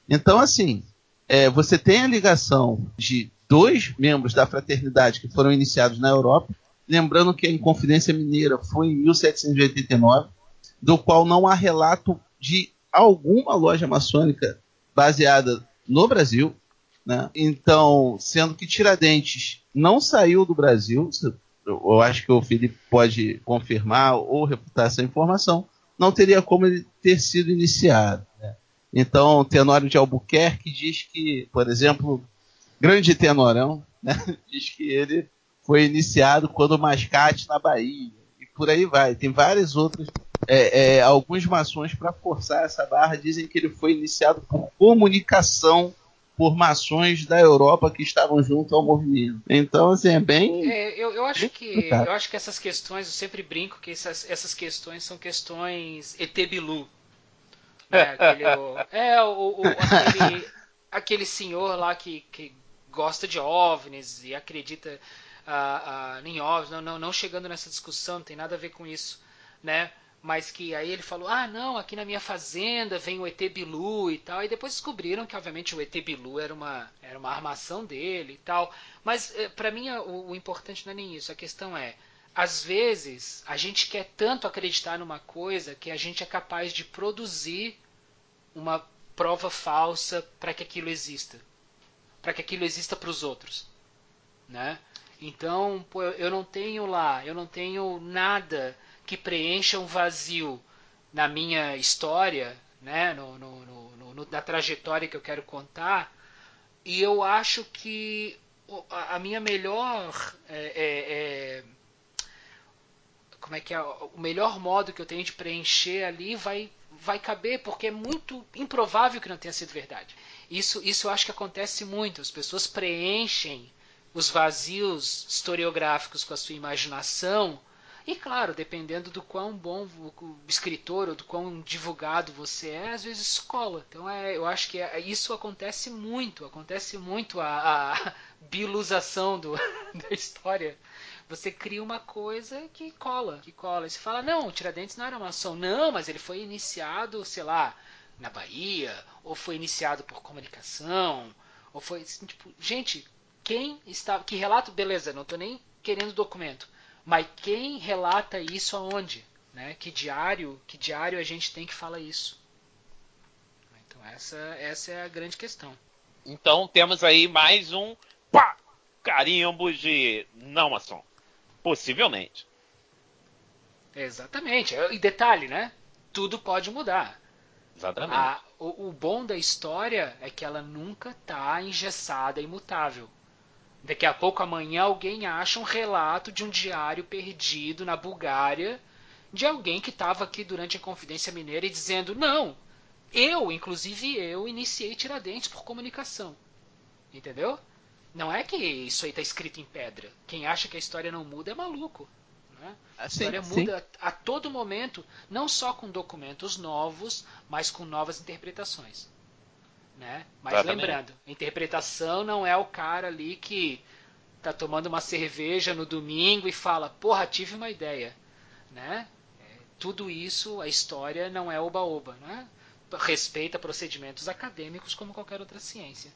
Então, assim, é, você tem a ligação de dois membros da fraternidade que foram iniciados na Europa, lembrando que a Inconfidência Mineira foi em 1789, do qual não há relato de alguma loja maçônica baseada no Brasil. Né? Então, sendo que Tiradentes não saiu do Brasil, eu acho que o Felipe pode confirmar ou refutar essa informação, não teria como ele ter sido iniciado. Né? Então, Tenório de Albuquerque diz que, por exemplo, Grande Tenorão, né? diz que ele foi iniciado quando Mascate na Bahia, e por aí vai. Tem várias outras, é, é, alguns maçons para forçar essa barra dizem que ele foi iniciado por comunicação por mações da Europa que estavam junto ao movimento. Então, assim, é bem. É, eu, eu, acho que, eu acho que essas questões, eu sempre brinco que essas, essas questões são questões Etebilu. Né? Aquele, é, o, o, aquele, aquele senhor lá que, que gosta de OVNIs e acredita uh, uh, em OVNIs, não, não, não chegando nessa discussão, não tem nada a ver com isso, né? Mas que aí ele falou: ah, não, aqui na minha fazenda vem o ET Bilu e tal. E depois descobriram que, obviamente, o ET Bilu era uma, era uma armação dele e tal. Mas, eh, para mim, o, o importante não é nem isso. A questão é: às vezes, a gente quer tanto acreditar numa coisa que a gente é capaz de produzir uma prova falsa para que aquilo exista. Para que aquilo exista para os outros. Né? Então, pô, eu não tenho lá, eu não tenho nada que preencha um vazio na minha história, né, no, no, no, na trajetória que eu quero contar. E eu acho que a minha melhor é, é, é, como é que é o melhor modo que eu tenho de preencher ali vai vai caber porque é muito improvável que não tenha sido verdade isso isso eu acho que acontece muito as pessoas preenchem os vazios historiográficos com a sua imaginação e claro, dependendo do quão bom escritor ou do quão divulgado você é, às vezes escola. Então é, eu acho que é, isso acontece muito, acontece muito a, a bilusação do, da história. Você cria uma coisa que cola, que cola. E você fala, não, o Tiradentes não era maçom. Não, mas ele foi iniciado, sei lá, na Bahia, ou foi iniciado por comunicação, ou foi assim, tipo, gente, quem está, que relato, beleza, não estou nem querendo documento mas quem relata isso aonde? Né? Que diário, que diário a gente tem que fala isso? Então essa, essa é a grande questão. Então temos aí mais um pá, carimbo de não maçom. Possivelmente. Exatamente. E detalhe, né? Tudo pode mudar. Exatamente. A, o, o, bom da história é que ela nunca está engessada, imutável. Daqui a pouco, amanhã, alguém acha um relato de um diário perdido na Bulgária de alguém que estava aqui durante a Confidência Mineira e dizendo: não, eu, inclusive eu, iniciei Tiradentes por comunicação. Entendeu? Não é que isso aí está escrito em pedra. Quem acha que a história não muda é maluco. Né? A história sim, muda a, a todo momento, não só com documentos novos, mas com novas interpretações. Né? Mas Exatamente. lembrando, interpretação não é o cara ali que tá tomando uma cerveja no domingo e fala, porra, tive uma ideia. Né? É, tudo isso, a história não é oba-oba. Né? Respeita procedimentos acadêmicos como qualquer outra ciência.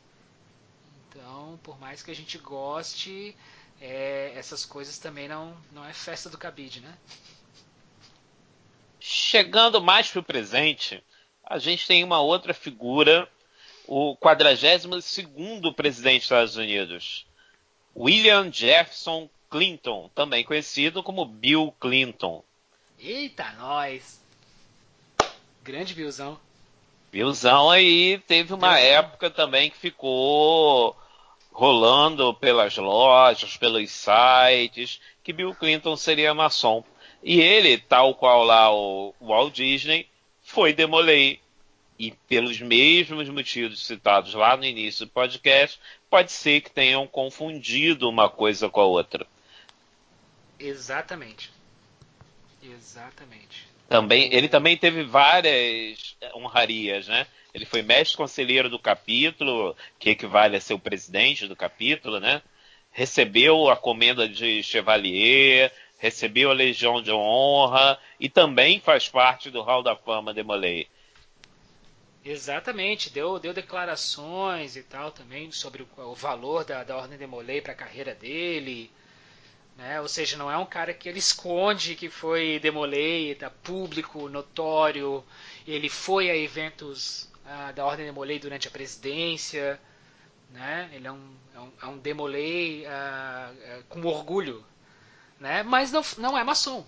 Então, por mais que a gente goste, é, essas coisas também não, não é festa do cabide, né? Chegando mais para o presente, a gente tem uma outra figura o 42º presidente dos Estados Unidos, William Jefferson Clinton, também conhecido como Bill Clinton. Eita, nós! Grande Billzão. Billzão aí teve uma Billzão. época também que ficou rolando pelas lojas, pelos sites, que Bill Clinton seria maçom. E ele, tal qual lá o Walt Disney, foi demoler e pelos mesmos motivos citados lá no início do podcast, pode ser que tenham confundido uma coisa com a outra. Exatamente. Exatamente. Também, ele também teve várias honrarias, né? Ele foi mestre conselheiro do capítulo, que equivale a ser o presidente do capítulo, né? Recebeu a comenda de chevalier, recebeu a Legião de Honra e também faz parte do Hall da Fama de Molay. Exatamente, deu, deu declarações e tal também sobre o, o valor da, da Ordem de Molay para a carreira dele. Né? Ou seja, não é um cara que ele esconde que foi Demolay, tá público, notório. Ele foi a eventos uh, da Ordem Demolay durante a presidência. Né? Ele é um, é um, é um Demolay uh, uh, com orgulho. Né? Mas não, não é maçom.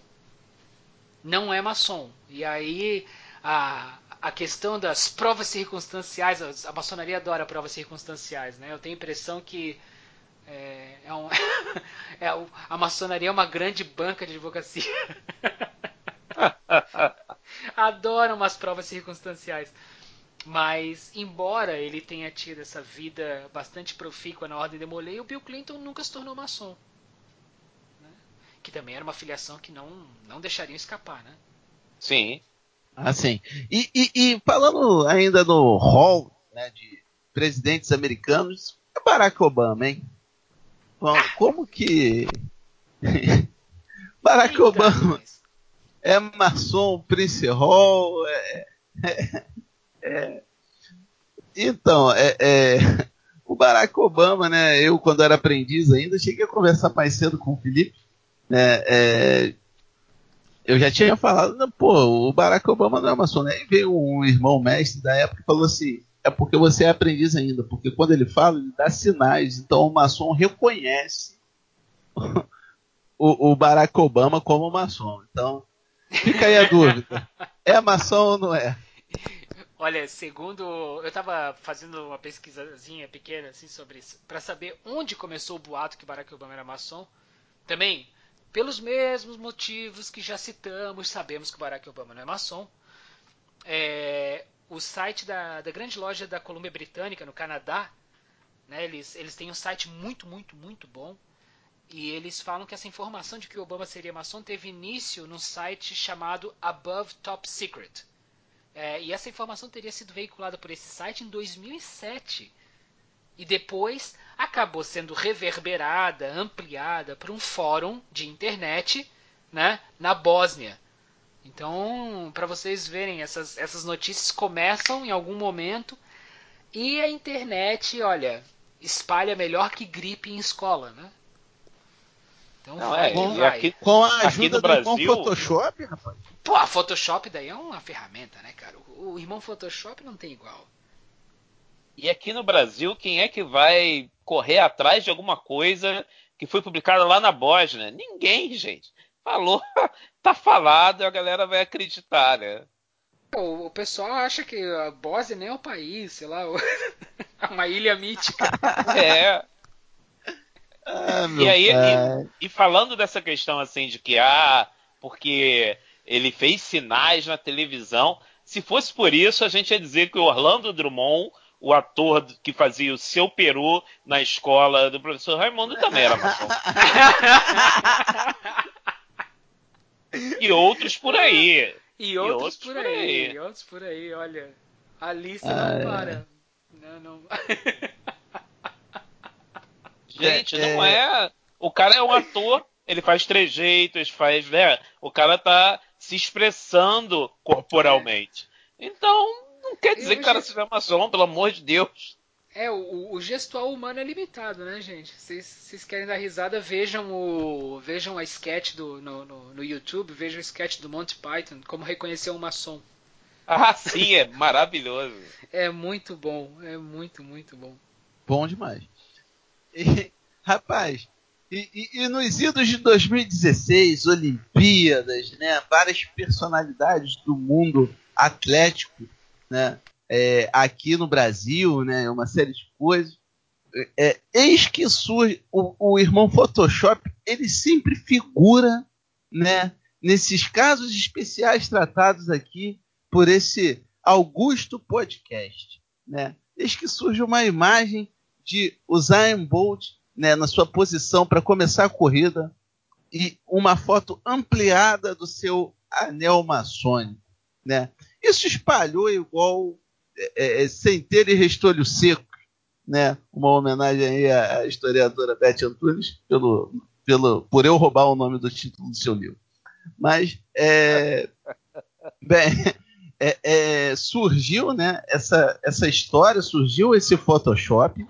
Não é maçom. E aí a, a questão das provas circunstanciais, a maçonaria adora provas circunstanciais. Né? Eu tenho a impressão que é, é, um, é a maçonaria é uma grande banca de advocacia. Adoram umas provas circunstanciais. Mas, embora ele tenha tido essa vida bastante profícua na Ordem de Molay, o Bill Clinton nunca se tornou maçom. Né? Que também era uma filiação que não, não deixariam escapar, né? Sim. Ah, sim. E, e, e falando ainda no hall né, de presidentes americanos, é Barack Obama, hein? Bom, como que Barack Eita, Obama mas... é maçom, Prince Hall, é, é, é, então, é, é, o Barack Obama, né? Eu quando era aprendiz ainda cheguei a conversar mais cedo com o Felipe, né? Eu já tinha falado, pô, o Barack Obama não é maçom, né? E veio um irmão mestre da época e falou assim: é porque você é aprendiz ainda, porque quando ele fala, ele dá sinais. Então o maçom reconhece o, o Barack Obama como maçom. Então, fica aí a dúvida. É maçom ou não é? Olha, segundo. Eu estava fazendo uma pesquisazinha pequena assim sobre isso, para saber onde começou o boato que Barack Obama era maçom. Também, pelos mesmos motivos que já citamos, sabemos que Barack Obama não é maçom. É, o site da, da grande loja da Colômbia Britânica, no Canadá, né, eles, eles têm um site muito, muito, muito bom. E eles falam que essa informação de que Obama seria maçom teve início num site chamado Above Top Secret. É, e essa informação teria sido veiculada por esse site em 2007. E depois acabou sendo reverberada, ampliada para um fórum de internet né, na Bósnia. Então, para vocês verem, essas, essas notícias começam em algum momento e a internet, olha, espalha melhor que gripe em escola, né? Então Não, vai, é, vai. Aqui, com a ajuda do Brasil, irmão Photoshop, rapaz. Pô, a Photoshop daí é uma ferramenta, né, cara? O, o irmão Photoshop não tem igual. E aqui no Brasil, quem é que vai correr atrás de alguma coisa que foi publicada lá na Bósnia? Ninguém, gente. Falou, tá falado, a galera vai acreditar, né? O, o pessoal acha que a Bósnia nem é um país, sei lá, é uma ilha mítica. é. Ah, e aí, e, e, falando dessa questão assim de que ah, porque ele fez sinais na televisão, se fosse por isso, a gente ia dizer que o Orlando Drummond, o ator que fazia o seu peru na escola do professor Raimundo, também era maçom. E outros por aí. E outros, e outros por, aí, aí. E outros por aí, olha. A lista ah, não é. para. Não, não. Gente, é, não é. é. O cara é um ator, ele faz trejeitos, faz. Né? O cara tá se expressando corporalmente. É. Então, não quer dizer que o cara seja maçom, pelo amor de Deus. É, o, o, gestual humano é limitado, né, gente? Se vocês querem dar risada, vejam o vejam a sketch do, no, no, no, YouTube, vejam o sketch do Monty Python, como reconhecer um maçom. Ah, sim, é maravilhoso. é muito bom, é muito, muito bom. Bom demais. E, rapaz, e, e, e, nos idos de 2016, Olimpíadas, né, várias personalidades do mundo atlético, né, é, aqui no Brasil, né, uma série de coisas. É, eis que surge o, o, irmão Photoshop, ele sempre figura, né, nesses casos especiais tratados aqui por esse Augusto Podcast, né? Eis que surge uma imagem de usar Bolt né, na sua posição para começar a corrida e uma foto ampliada do seu anel maçônico. Né? Isso espalhou igual é, é, centeiro e restolho seco. Né? Uma homenagem aí à historiadora Beth Antunes pelo, pelo, por eu roubar o nome do título do seu livro. Mas, é, bem, é, é, surgiu né, essa, essa história, surgiu esse Photoshop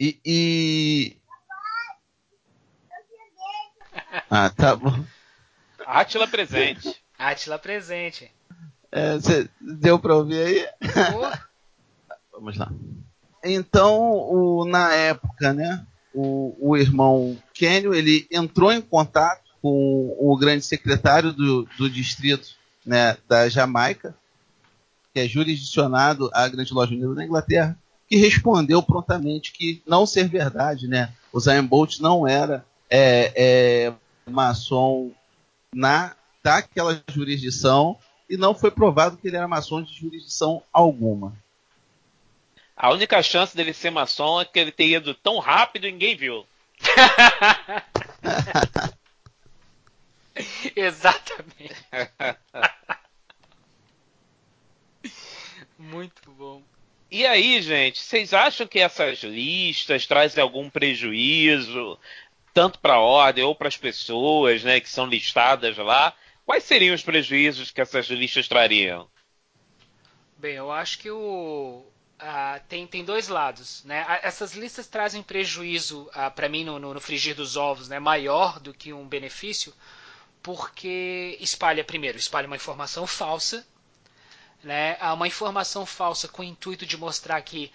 e, e... Ah, tá bom. Átila presente. Átila presente. É, deu para ouvir aí? Vamos lá. Então, o, na época, né, o, o irmão Kenio, ele entrou em contato com o grande secretário do, do distrito né, da Jamaica, que é jurisdicionado à Grande Loja Unida da Inglaterra, que respondeu prontamente que não ser verdade, né? O Zion Bolt não era é, é, maçom na daquela jurisdição e não foi provado que ele era maçom de jurisdição alguma. A única chance dele ser maçom é que ele tenha ido tão rápido e ninguém viu. Exatamente. Muito bom. E aí, gente, vocês acham que essas listas trazem algum prejuízo, tanto para a ordem ou para as pessoas né, que são listadas lá? Quais seriam os prejuízos que essas listas trariam? Bem, eu acho que o, tem, tem dois lados. Né? Essas listas trazem prejuízo, para mim, no, no, no, frigir dos ovos, né, maior do que um benefício, porque espalha, primeiro, espalha uma informação falsa né, uma informação falsa com o intuito de mostrar que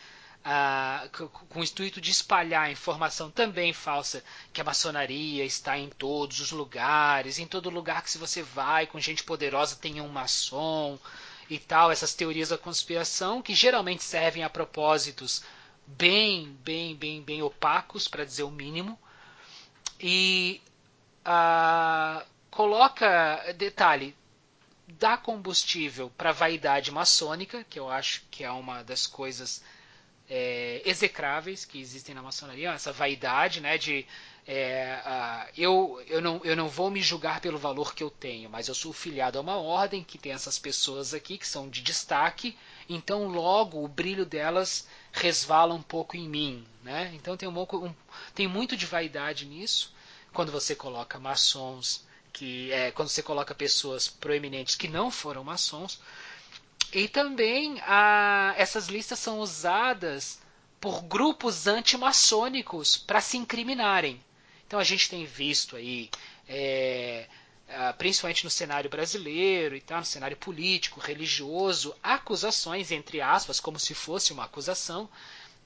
com o intuito de espalhar informação também falsa que a maçonaria está em todos os lugares, em todo lugar que se você vai com gente poderosa tem um maçom e tal, essas teorias da conspiração que geralmente servem a propósitos bem, bem, bem, bem opacos, para dizer o mínimo. E coloca, detalhe, dá combustível para a vaidade maçônica, que eu acho que é uma das coisas é, execráveis que existem na maçonaria, essa vaidade né, de é, uh, eu, eu, não, eu não vou me julgar pelo valor que eu tenho, mas eu sou filiado a uma ordem que tem essas pessoas aqui que são de destaque, então logo o brilho delas resvala um pouco em mim. Né? Então tem, um, um, tem muito de vaidade nisso, quando você coloca maçons que é quando você coloca pessoas proeminentes que não foram maçons. E também a, essas listas são usadas por grupos antimaçônicos para se incriminarem. Então a gente tem visto aí, é, principalmente no cenário brasileiro e tal, no cenário político, religioso, acusações, entre aspas, como se fosse uma acusação,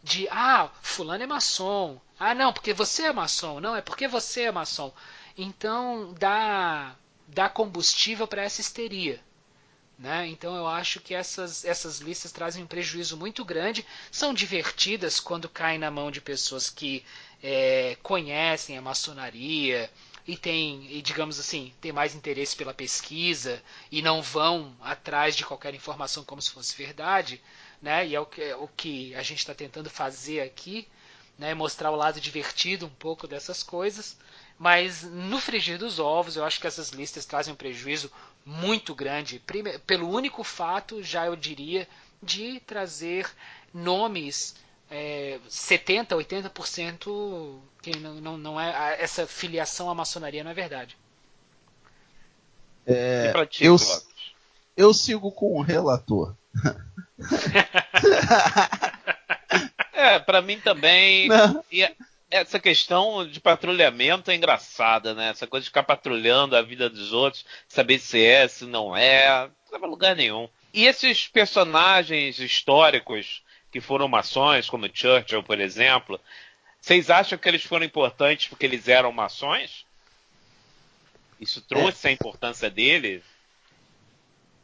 de ah, fulano é maçom. Ah, não, porque você é maçom. Não, é porque você é maçom. Então dá, dá combustível para essa histeria. Né? Então eu acho que essas, essas listas trazem um prejuízo muito grande. São divertidas quando caem na mão de pessoas que é, conhecem a maçonaria e tem, e digamos assim, tem mais interesse pela pesquisa e não vão atrás de qualquer informação como se fosse verdade, né? E é o que, é o que a gente está tentando fazer aqui, né? Mostrar o lado divertido um pouco dessas coisas. Mas no frigir dos ovos, eu acho que essas listas trazem um prejuízo muito grande, pelo único fato, já eu diria, de trazer nomes é, 70, 80% que não, não, não é essa filiação à maçonaria não é verdade. É, ti, eu, eu sigo com o relator. é, para mim também. E, essa questão de patrulhamento é engraçada, né? Essa coisa de ficar patrulhando a vida dos outros, saber se é, se não é, não leva lugar nenhum. E esses personagens históricos que foram maçons, como Churchill, por exemplo, vocês acham que eles foram importantes porque eles eram maçons? Isso trouxe é. a importância deles?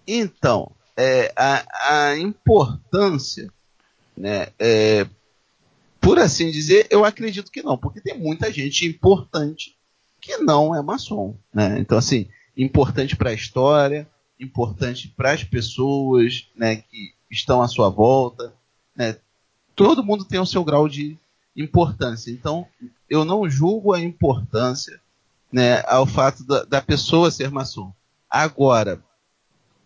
Então, é, a, a, importância né, é, por assim dizer, eu acredito que não, porque tem muita gente importante que não é maçom. Né? Então, assim, importante para a história, importante para as pessoas né, que estão à sua volta. Né? todo mundo tem o seu grau de importância. Então, eu não julgo a importância né, ao fato da, da pessoa ser maçom. Agora,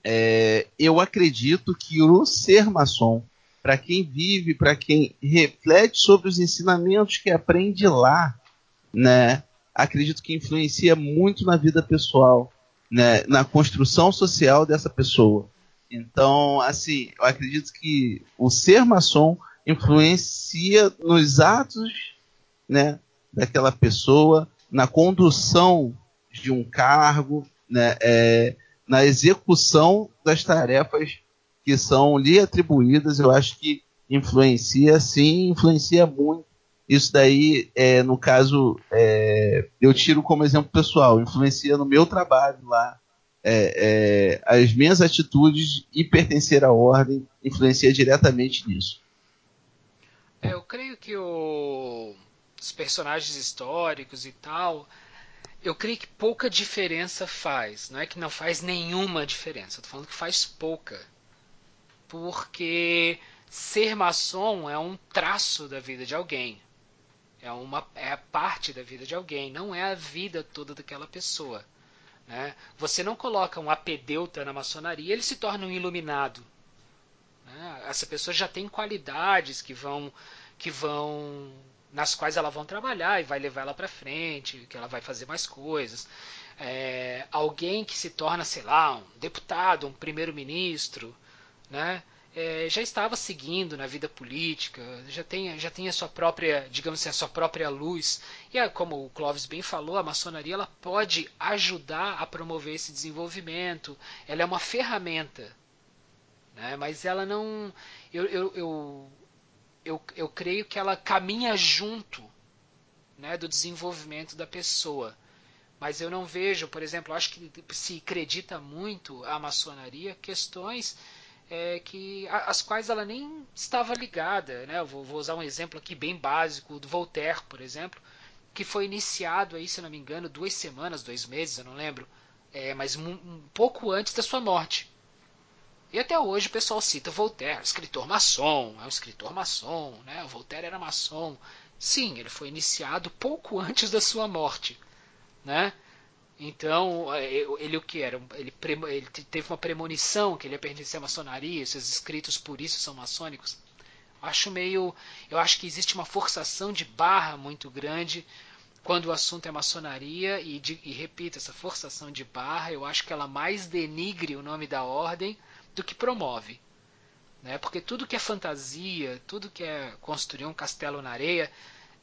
é, eu acredito que o ser maçom, para quem vive, para quem reflete sobre os ensinamentos que aprende lá, né, acredito que influencia muito na vida pessoal, né, na construção social dessa pessoa. Então, assim, eu acredito que o ser maçom influencia nos atos né, daquela pessoa, na condução de um cargo, né, é, na execução das tarefas que são lhe atribuídas. Eu acho que influencia, sim, influencia muito. Isso daí, é, no caso, é, eu tiro como exemplo pessoal, influencia no meu trabalho lá. É, é as minhas atitudes e pertencer à ordem influencia diretamente nisso. É, eu creio que o, os personagens históricos e tal, eu creio que pouca diferença faz. Não é que não faz nenhuma diferença. Estou falando que faz pouca. Porque ser maçom é um traço da vida de alguém. É uma é parte da vida de alguém. Não é a vida toda daquela pessoa. Né? Você não coloca um apedeuta na maçonaria, ele se torna um iluminado. Né? Essa pessoa já tem qualidades que vão, que vão, nas quais ela vão trabalhar e vai levar ela para frente, que ela vai fazer mais coisas. É, alguém que se torna, sei lá, um deputado, um primeiro-ministro, né? É, já estava seguindo na vida política, já tem, já tem a sua própria, digamos assim, a sua própria luz. E é, como o Clóvis bem falou, a maçonaria ela pode ajudar a promover esse desenvolvimento. Ela é uma ferramenta né? Mas ela não. Eu, eu, eu, eu, eu creio que ela caminha junto né, do desenvolvimento da pessoa. Mas eu não vejo, por exemplo, acho que se acredita muito a maçonaria questões é, que as quais ela nem estava ligada. Né? Eu vou, vou, usar um exemplo aqui bem básico do Voltaire, por exemplo, que foi iniciado aí, se não me engano, duas semanas, dois meses, eu não lembro, é, mas um, um pouco antes da sua morte. E até hoje o pessoal cita Voltaire, escritor maçom, é um escritor maçom, né? O Voltaire era maçom. Sim, ele foi iniciado pouco antes da sua morte, né? Então, é, ele o que era? Ele, ele teve uma premonição que ele ia pertencer à maçonaria, esses escritos por isso são maçônicos. Acho meio, eu acho que existe uma forçação de barra muito grande quando o assunto é maçonaria e, de, e repito, essa forçação de barra, eu acho que ela mais denigre o nome da ordem do que promove. Né? Porque tudo que é fantasia, tudo que é construir um castelo na areia,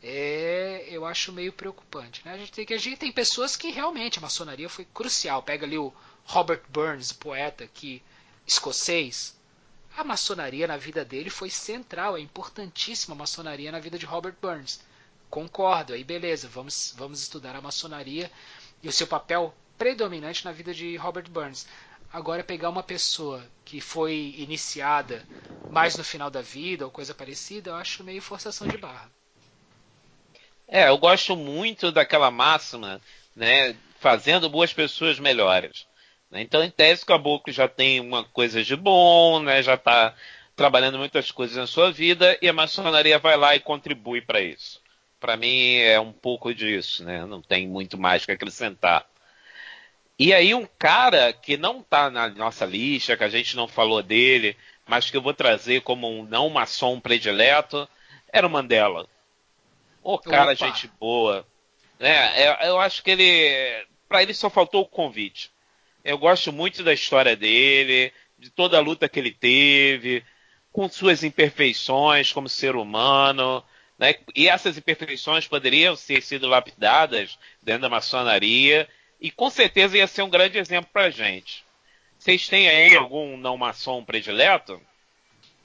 é, eu acho meio preocupante. Né? A, gente tem, a gente tem pessoas que realmente a maçonaria foi crucial. Pega ali o Robert Burns, poeta que escocês. A maçonaria na vida dele foi central, é importantíssima a maçonaria na vida de Robert Burns. Concordo, aí beleza, vamos, vamos estudar a maçonaria e o seu papel predominante na vida de Robert Burns. Agora, pegar uma pessoa que foi iniciada mais no final da vida ou coisa parecida, eu acho meio forçação de barra. É, eu gosto muito daquela máxima, né? Fazendo boas pessoas melhores. Né? Então, em tese, o caboclo já tem uma coisa de bom, né? Já está trabalhando muitas coisas na sua vida e a maçonaria vai lá e contribui para isso. Para mim é um pouco disso, né? Não tem muito mais que acrescentar. E aí um cara que não está na nossa lista, que a gente não falou dele, mas que eu vou trazer como um não maçom predileto, era o Mandela. O cara, Opa. gente boa. É, eu acho que ele. Para ele só faltou o convite. Eu gosto muito da história dele, de toda a luta que ele teve, com suas imperfeições como ser humano. Né? E essas imperfeições poderiam ter sido lapidadas dentro da maçonaria e com certeza ia ser um grande exemplo pra gente. Vocês têm aí algum não maçom predileto?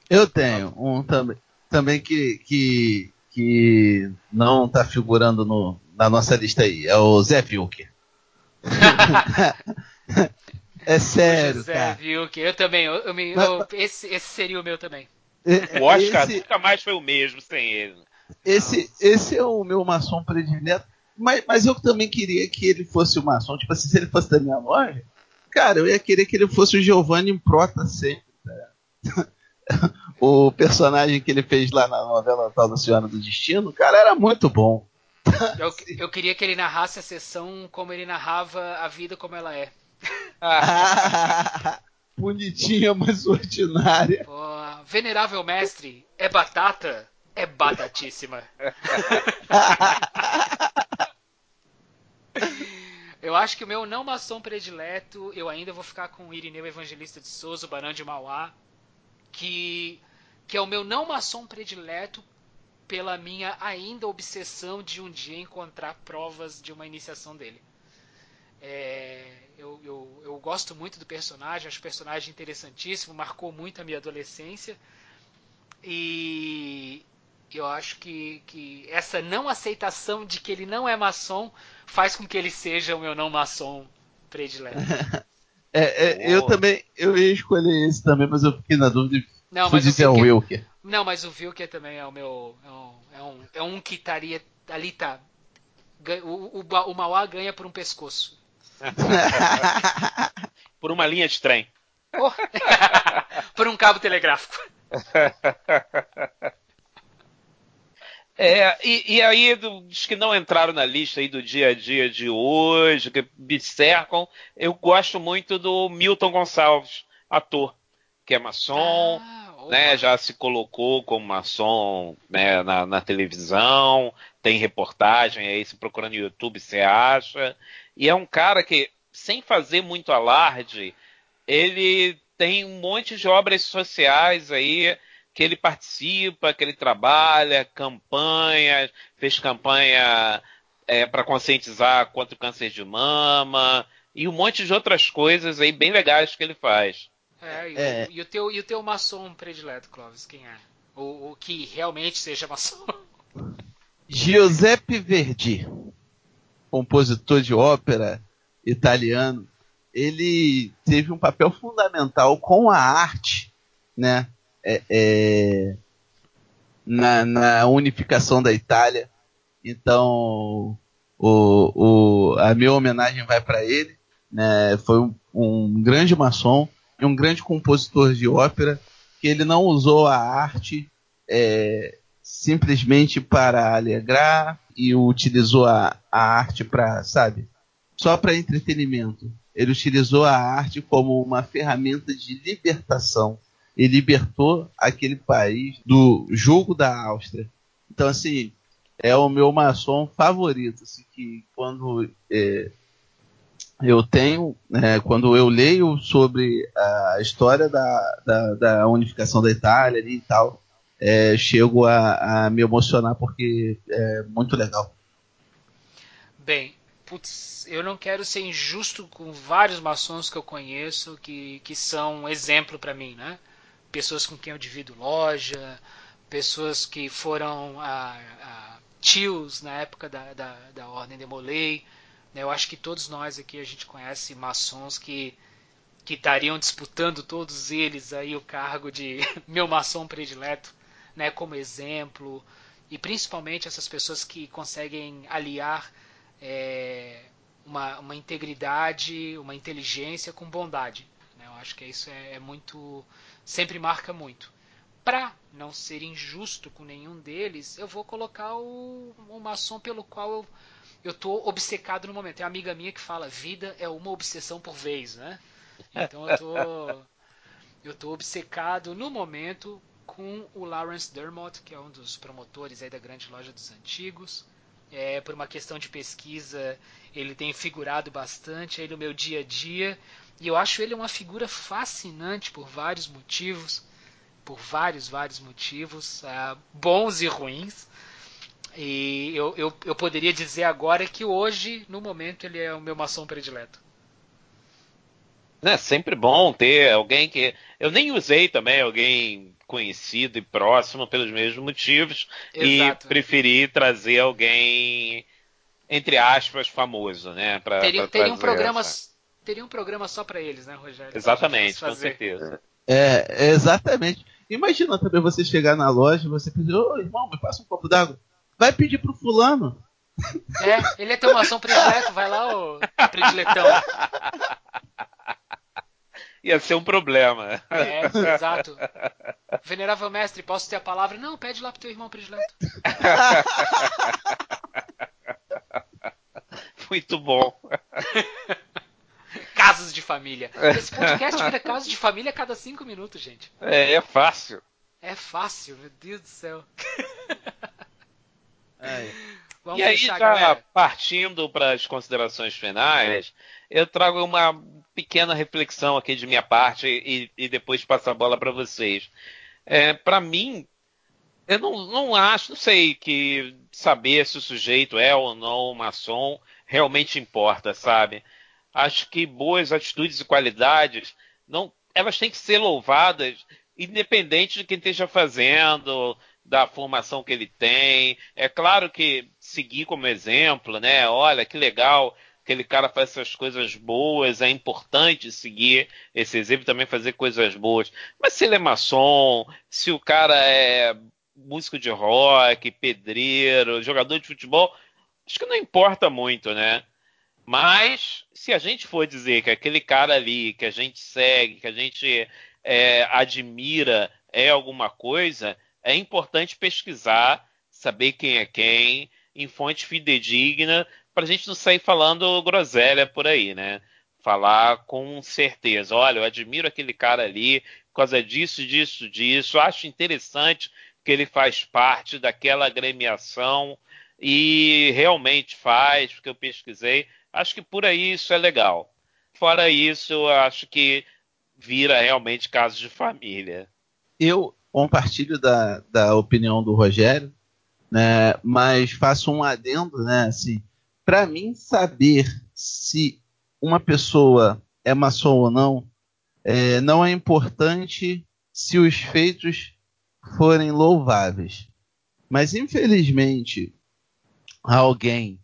Eu tenho um também, também que, que, que não está figurando no, na nossa lista aí. É o Zé Vilker. é sério, Zé cara. Vilker, eu também. Eu, eu, me, eu, esse, esse seria o meu também. O Oscar esse, nunca mais foi o mesmo sem ele. Esse, esse é o meu maçom predileto mas, mas eu também queria que ele fosse o maçom. Tipo assim, se ele fosse da minha loja, cara, eu ia querer que ele fosse o Giovanni Prota sempre. Tá? o personagem que ele fez lá na novela Tal da Senhora do Destino, cara, era muito bom. Eu, eu queria que ele narrasse a sessão como ele narrava a vida como ela é. Bonitinha, mas ordinária. Pô, venerável mestre, é batata? É batatíssima. eu acho que o meu não maçom predileto, eu ainda vou ficar com o Irineu Evangelista de Souza, o Barão de Mauá, que, que é o meu não maçom predileto pela minha ainda obsessão de um dia encontrar provas de uma iniciação dele. É, eu, eu, eu, gosto muito do personagem, acho o personagem interessantíssimo, marcou muito a minha adolescência. E eu acho que, que essa não aceitação de que ele não é maçom faz com que ele seja o meu não maçom predileto. é, é eu também, eu ia escolher esse também, mas eu fiquei na dúvida. Não, mas dizer o Wilker. Não, mas o Wilker também é o meu. É um, é um, é um que estaria. Ali tá. O, o, o Mauá ganha por um pescoço. por uma linha de trem. Oh. por um cabo telegráfico. É, e, e, aí, dos que não entraram na lista aí do dia a dia de hoje, que me cercam, eu gosto muito do Milton Gonçalves, ator, que é maçom, ah né, já se colocou como maçom né, na, na, televisão, tem reportagem aí, se procurando no YouTube você acha. E é um cara que, sem fazer muito alarde, ele tem um monte de obras sociais aí que ele participa, que ele trabalha, campanhas, fez campanha é, para conscientizar contra o câncer de mama e um monte de outras coisas aí bem legais que ele faz. É, e, é. O, e, o, teu, e o teu maçom predileto, Clóvis, quem é? O, o que realmente seja maçom? Giuseppe Verdi, compositor de ópera italiano, ele teve um papel fundamental com a arte, né? É, é, na, na, unificação da Itália. Então, o, o, a minha homenagem vai para ele. Né? Foi um, um grande maçom um grande compositor de ópera que ele não usou a arte é, simplesmente para alegrar e utilizou a, a arte para, sabe, só para entretenimento. Ele utilizou a arte como uma ferramenta de libertação e libertou aquele país do jogo da Áustria. Então, assim, é o meu maçom favorito, assim, que quando é, eu tenho, é, quando eu leio sobre a história da, da, da unificação da Itália e tal, é, chego a, a, me emocionar porque é muito legal. Bem, putz, eu não quero ser injusto com vários maçons que eu conheço que, que são exemplo para mim, né? Pessoas com quem eu divido loja, pessoas que foram a, a tios na época da, da, da Ordem de Molay, eu acho que todos nós aqui a gente conhece maçons que que estariam disputando todos eles aí o cargo de meu maçom predileto, né, como exemplo, e principalmente essas pessoas que conseguem aliar é, uma, uma, integridade, uma inteligência com bondade. Né? Eu acho que isso é, é muito, sempre marca muito. Para não ser injusto com nenhum deles, eu vou colocar o, o maçom pelo qual eu eu tô obcecado no momento. Tem uma amiga minha que fala, vida é uma obsessão por vez, né? Então eu tô, eu tô obcecado no momento com o Lawrence Dermott, que é um dos promotores aí da grande loja dos antigos. É, por uma questão de pesquisa, ele tem figurado bastante aí no meu dia a dia. E eu acho ele uma figura fascinante por vários motivos. Por vários, vários motivos, uh, bons e ruins. E eu, eu, eu poderia dizer agora que hoje, no momento, ele é o meu maçom predileto. É sempre bom ter alguém que. Eu nem usei também alguém conhecido e próximo pelos mesmos motivos Exato. e preferi trazer alguém entre aspas famoso, né? Pra, teria, pra teria um programa teria um programa só para eles, né, Rogério? Exatamente, com certeza. É, exatamente. Imagina também você chegar na loja e você pedir, ô irmão, me passa um copo d'água. Vai pedir pro fulano. É, ele é teu maçom predileto, vai lá, ô prediletão. Ia ser um problema. É, exato. Venerável mestre, posso ter a palavra? Não, pede lá pro teu irmão predileto. Muito bom. casos de família. Esse podcast vira casos de família a cada cinco minutos, gente. É, é fácil. É fácil, meu Deus do céu. Vamos e aí, já galera. partindo para as considerações finais, eu trago uma pequena reflexão aqui de minha parte e, e depois passo a bola para vocês. É, para mim, eu não, não acho, não sei que saber se o sujeito é ou não maçom realmente importa, sabe? Acho que boas atitudes e qualidades não, elas têm que ser louvadas, independente de quem esteja fazendo, da formação que ele tem. É claro que seguir como exemplo, né? Olha que legal, aquele cara faz essas coisas boas, é importante seguir esse exemplo também fazer coisas boas. Mas se ele é maçom, se o cara é músico de rock, pedreiro, jogador de futebol, acho que não importa muito, né? Mas se a gente for dizer que aquele cara ali que a gente segue, que a gente é, admira, é alguma coisa, é importante pesquisar, saber quem é quem, em fonte fidedigna, para a gente não sair falando groselha por aí, né? Falar com certeza. Olha, eu admiro aquele cara ali por causa disso, disso, disso. Acho interessante que ele faz parte daquela agremiação e realmente faz, porque eu pesquisei. Acho que por aí isso é legal. Fora isso, eu acho que vira realmente caso de família. Eu compartilho da, da opinião do Rogério, né, mas faço um adendo, né, assim, para mim saber se uma pessoa é maçom ou não, é, não é importante se os feitos forem louváveis. Mas infelizmente alguém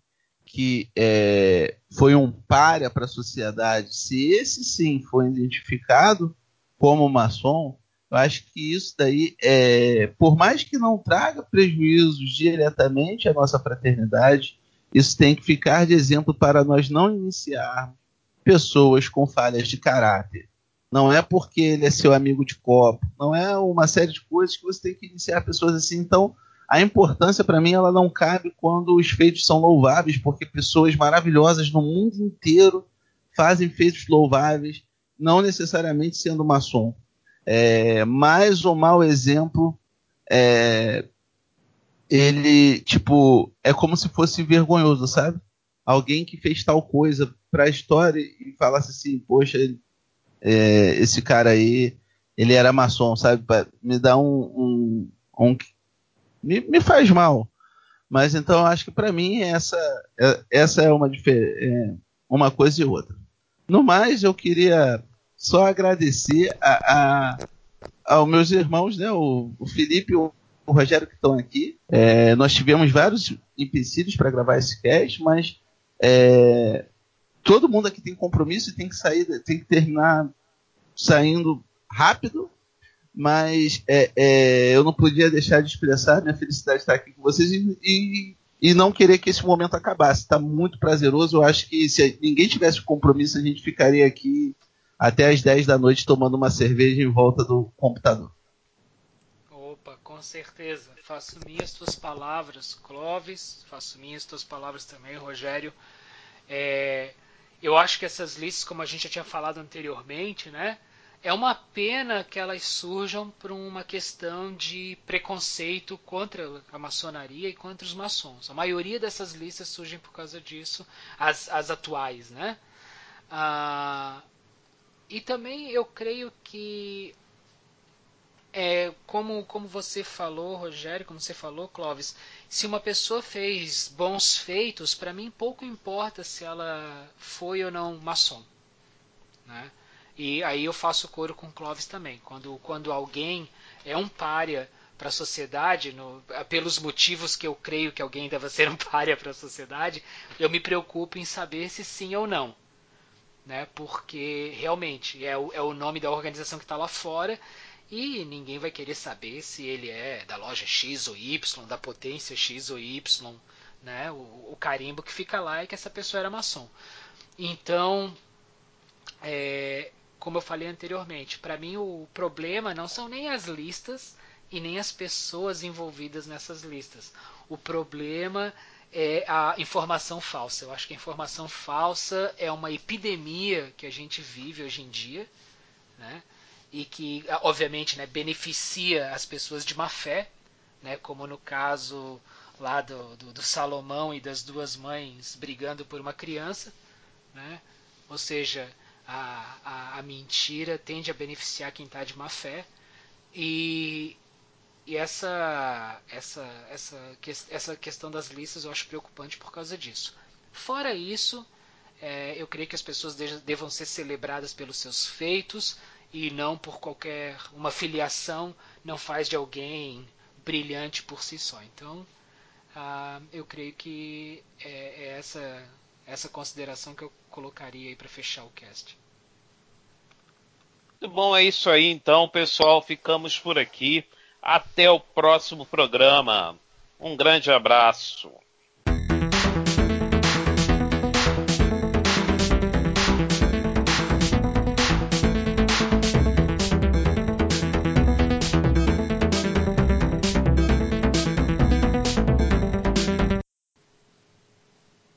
que é, foi um párea para a sociedade, se esse sim foi identificado como maçom, eu acho que isso daí, é, por mais que não traga prejuízos diretamente à nossa fraternidade, isso tem que ficar de exemplo para nós não iniciarmos pessoas com falhas de caráter. Não é porque ele é seu amigo de copo, não é uma série de coisas que você tem que iniciar pessoas assim. Então, a importância para mim ela não cabe quando os feitos são louváveis, porque pessoas maravilhosas no mundo inteiro fazem feitos louváveis, não necessariamente sendo maçom é, mais ou mau exemplo, é, ele, tipo, é como se fosse vergonhoso, sabe? Alguém que fez tal coisa pra história e falasse assim, poxa, ele, é, esse cara aí, ele era maçom, sabe? Me dá um. um, um me, me, faz mal. Mas então acho que para mim essa, é, essa é uma, é, uma coisa e outra. No mais, eu queria só agradecer a, a, aos meus irmãos, né, o, o Felipe e o, o Rogério que estão aqui. É, nós tivemos vários empecilhos para gravar esse cast, mas é, todo mundo aqui tem compromisso e tem que sair, tem que terminar saindo rápido. Mas é, é, eu não podia deixar de expressar minha felicidade de estar aqui com vocês e, e, e não querer que esse momento acabasse. Está muito prazeroso. Eu acho que se ninguém tivesse compromisso, a gente ficaria aqui até as 10 da noite tomando uma cerveja em volta do computador. Opa, com certeza. Faço minhas tuas palavras, Clóvis, faço minhas tuas palavras também, Rogério. É, eu acho que essas listas, como a gente já tinha falado anteriormente, né? É uma pena que elas surjam por uma questão de preconceito contra a maçonaria e contra os maçons. A maioria dessas listas surgem por causa disso, as, as atuais, né? Ah, e também eu creio que é, como, como você falou, Rogério, como você falou, Clóvis, se uma pessoa fez bons feitos, para mim pouco importa se ela foi ou não maçom. Né? E aí eu faço coro com Clóvis também. Quando, quando alguém é um párea para a sociedade, no, pelos motivos que eu creio que alguém deve ser um párea para a sociedade, eu me preocupo em saber se sim ou não né? Porque realmente é o, é o nome da organização que está lá fora e ninguém vai querer saber se ele é da loja X ou Y, da potência X ou Y, né? O, o carimbo que fica lá é que essa pessoa era maçom. Então, é, como eu falei anteriormente, para mim o problema não são nem as listas e nem as pessoas envolvidas nessas listas. O problema é a informação falsa. Eu acho que a informação falsa é uma epidemia que a gente vive hoje em dia, né? E que, obviamente, né, beneficia as pessoas de má fé, né? Como no caso lá do, do, do Salomão e das duas mães brigando por uma criança, né? Ou seja, a, a, a mentira tende a beneficiar quem está de má fé. E, e essa, essa, essa, essa questão das listas eu acho preocupante por causa disso. Fora isso, é, eu creio que as pessoas devam ser celebradas pelos seus feitos e não por qualquer uma filiação não faz de alguém brilhante por si só. Então, ah, eu creio que é, é essa essa consideração que eu colocaria aí para fechar o cast. Muito bom, é isso aí então, pessoal. Ficamos por aqui. Até o próximo programa. Um grande abraço.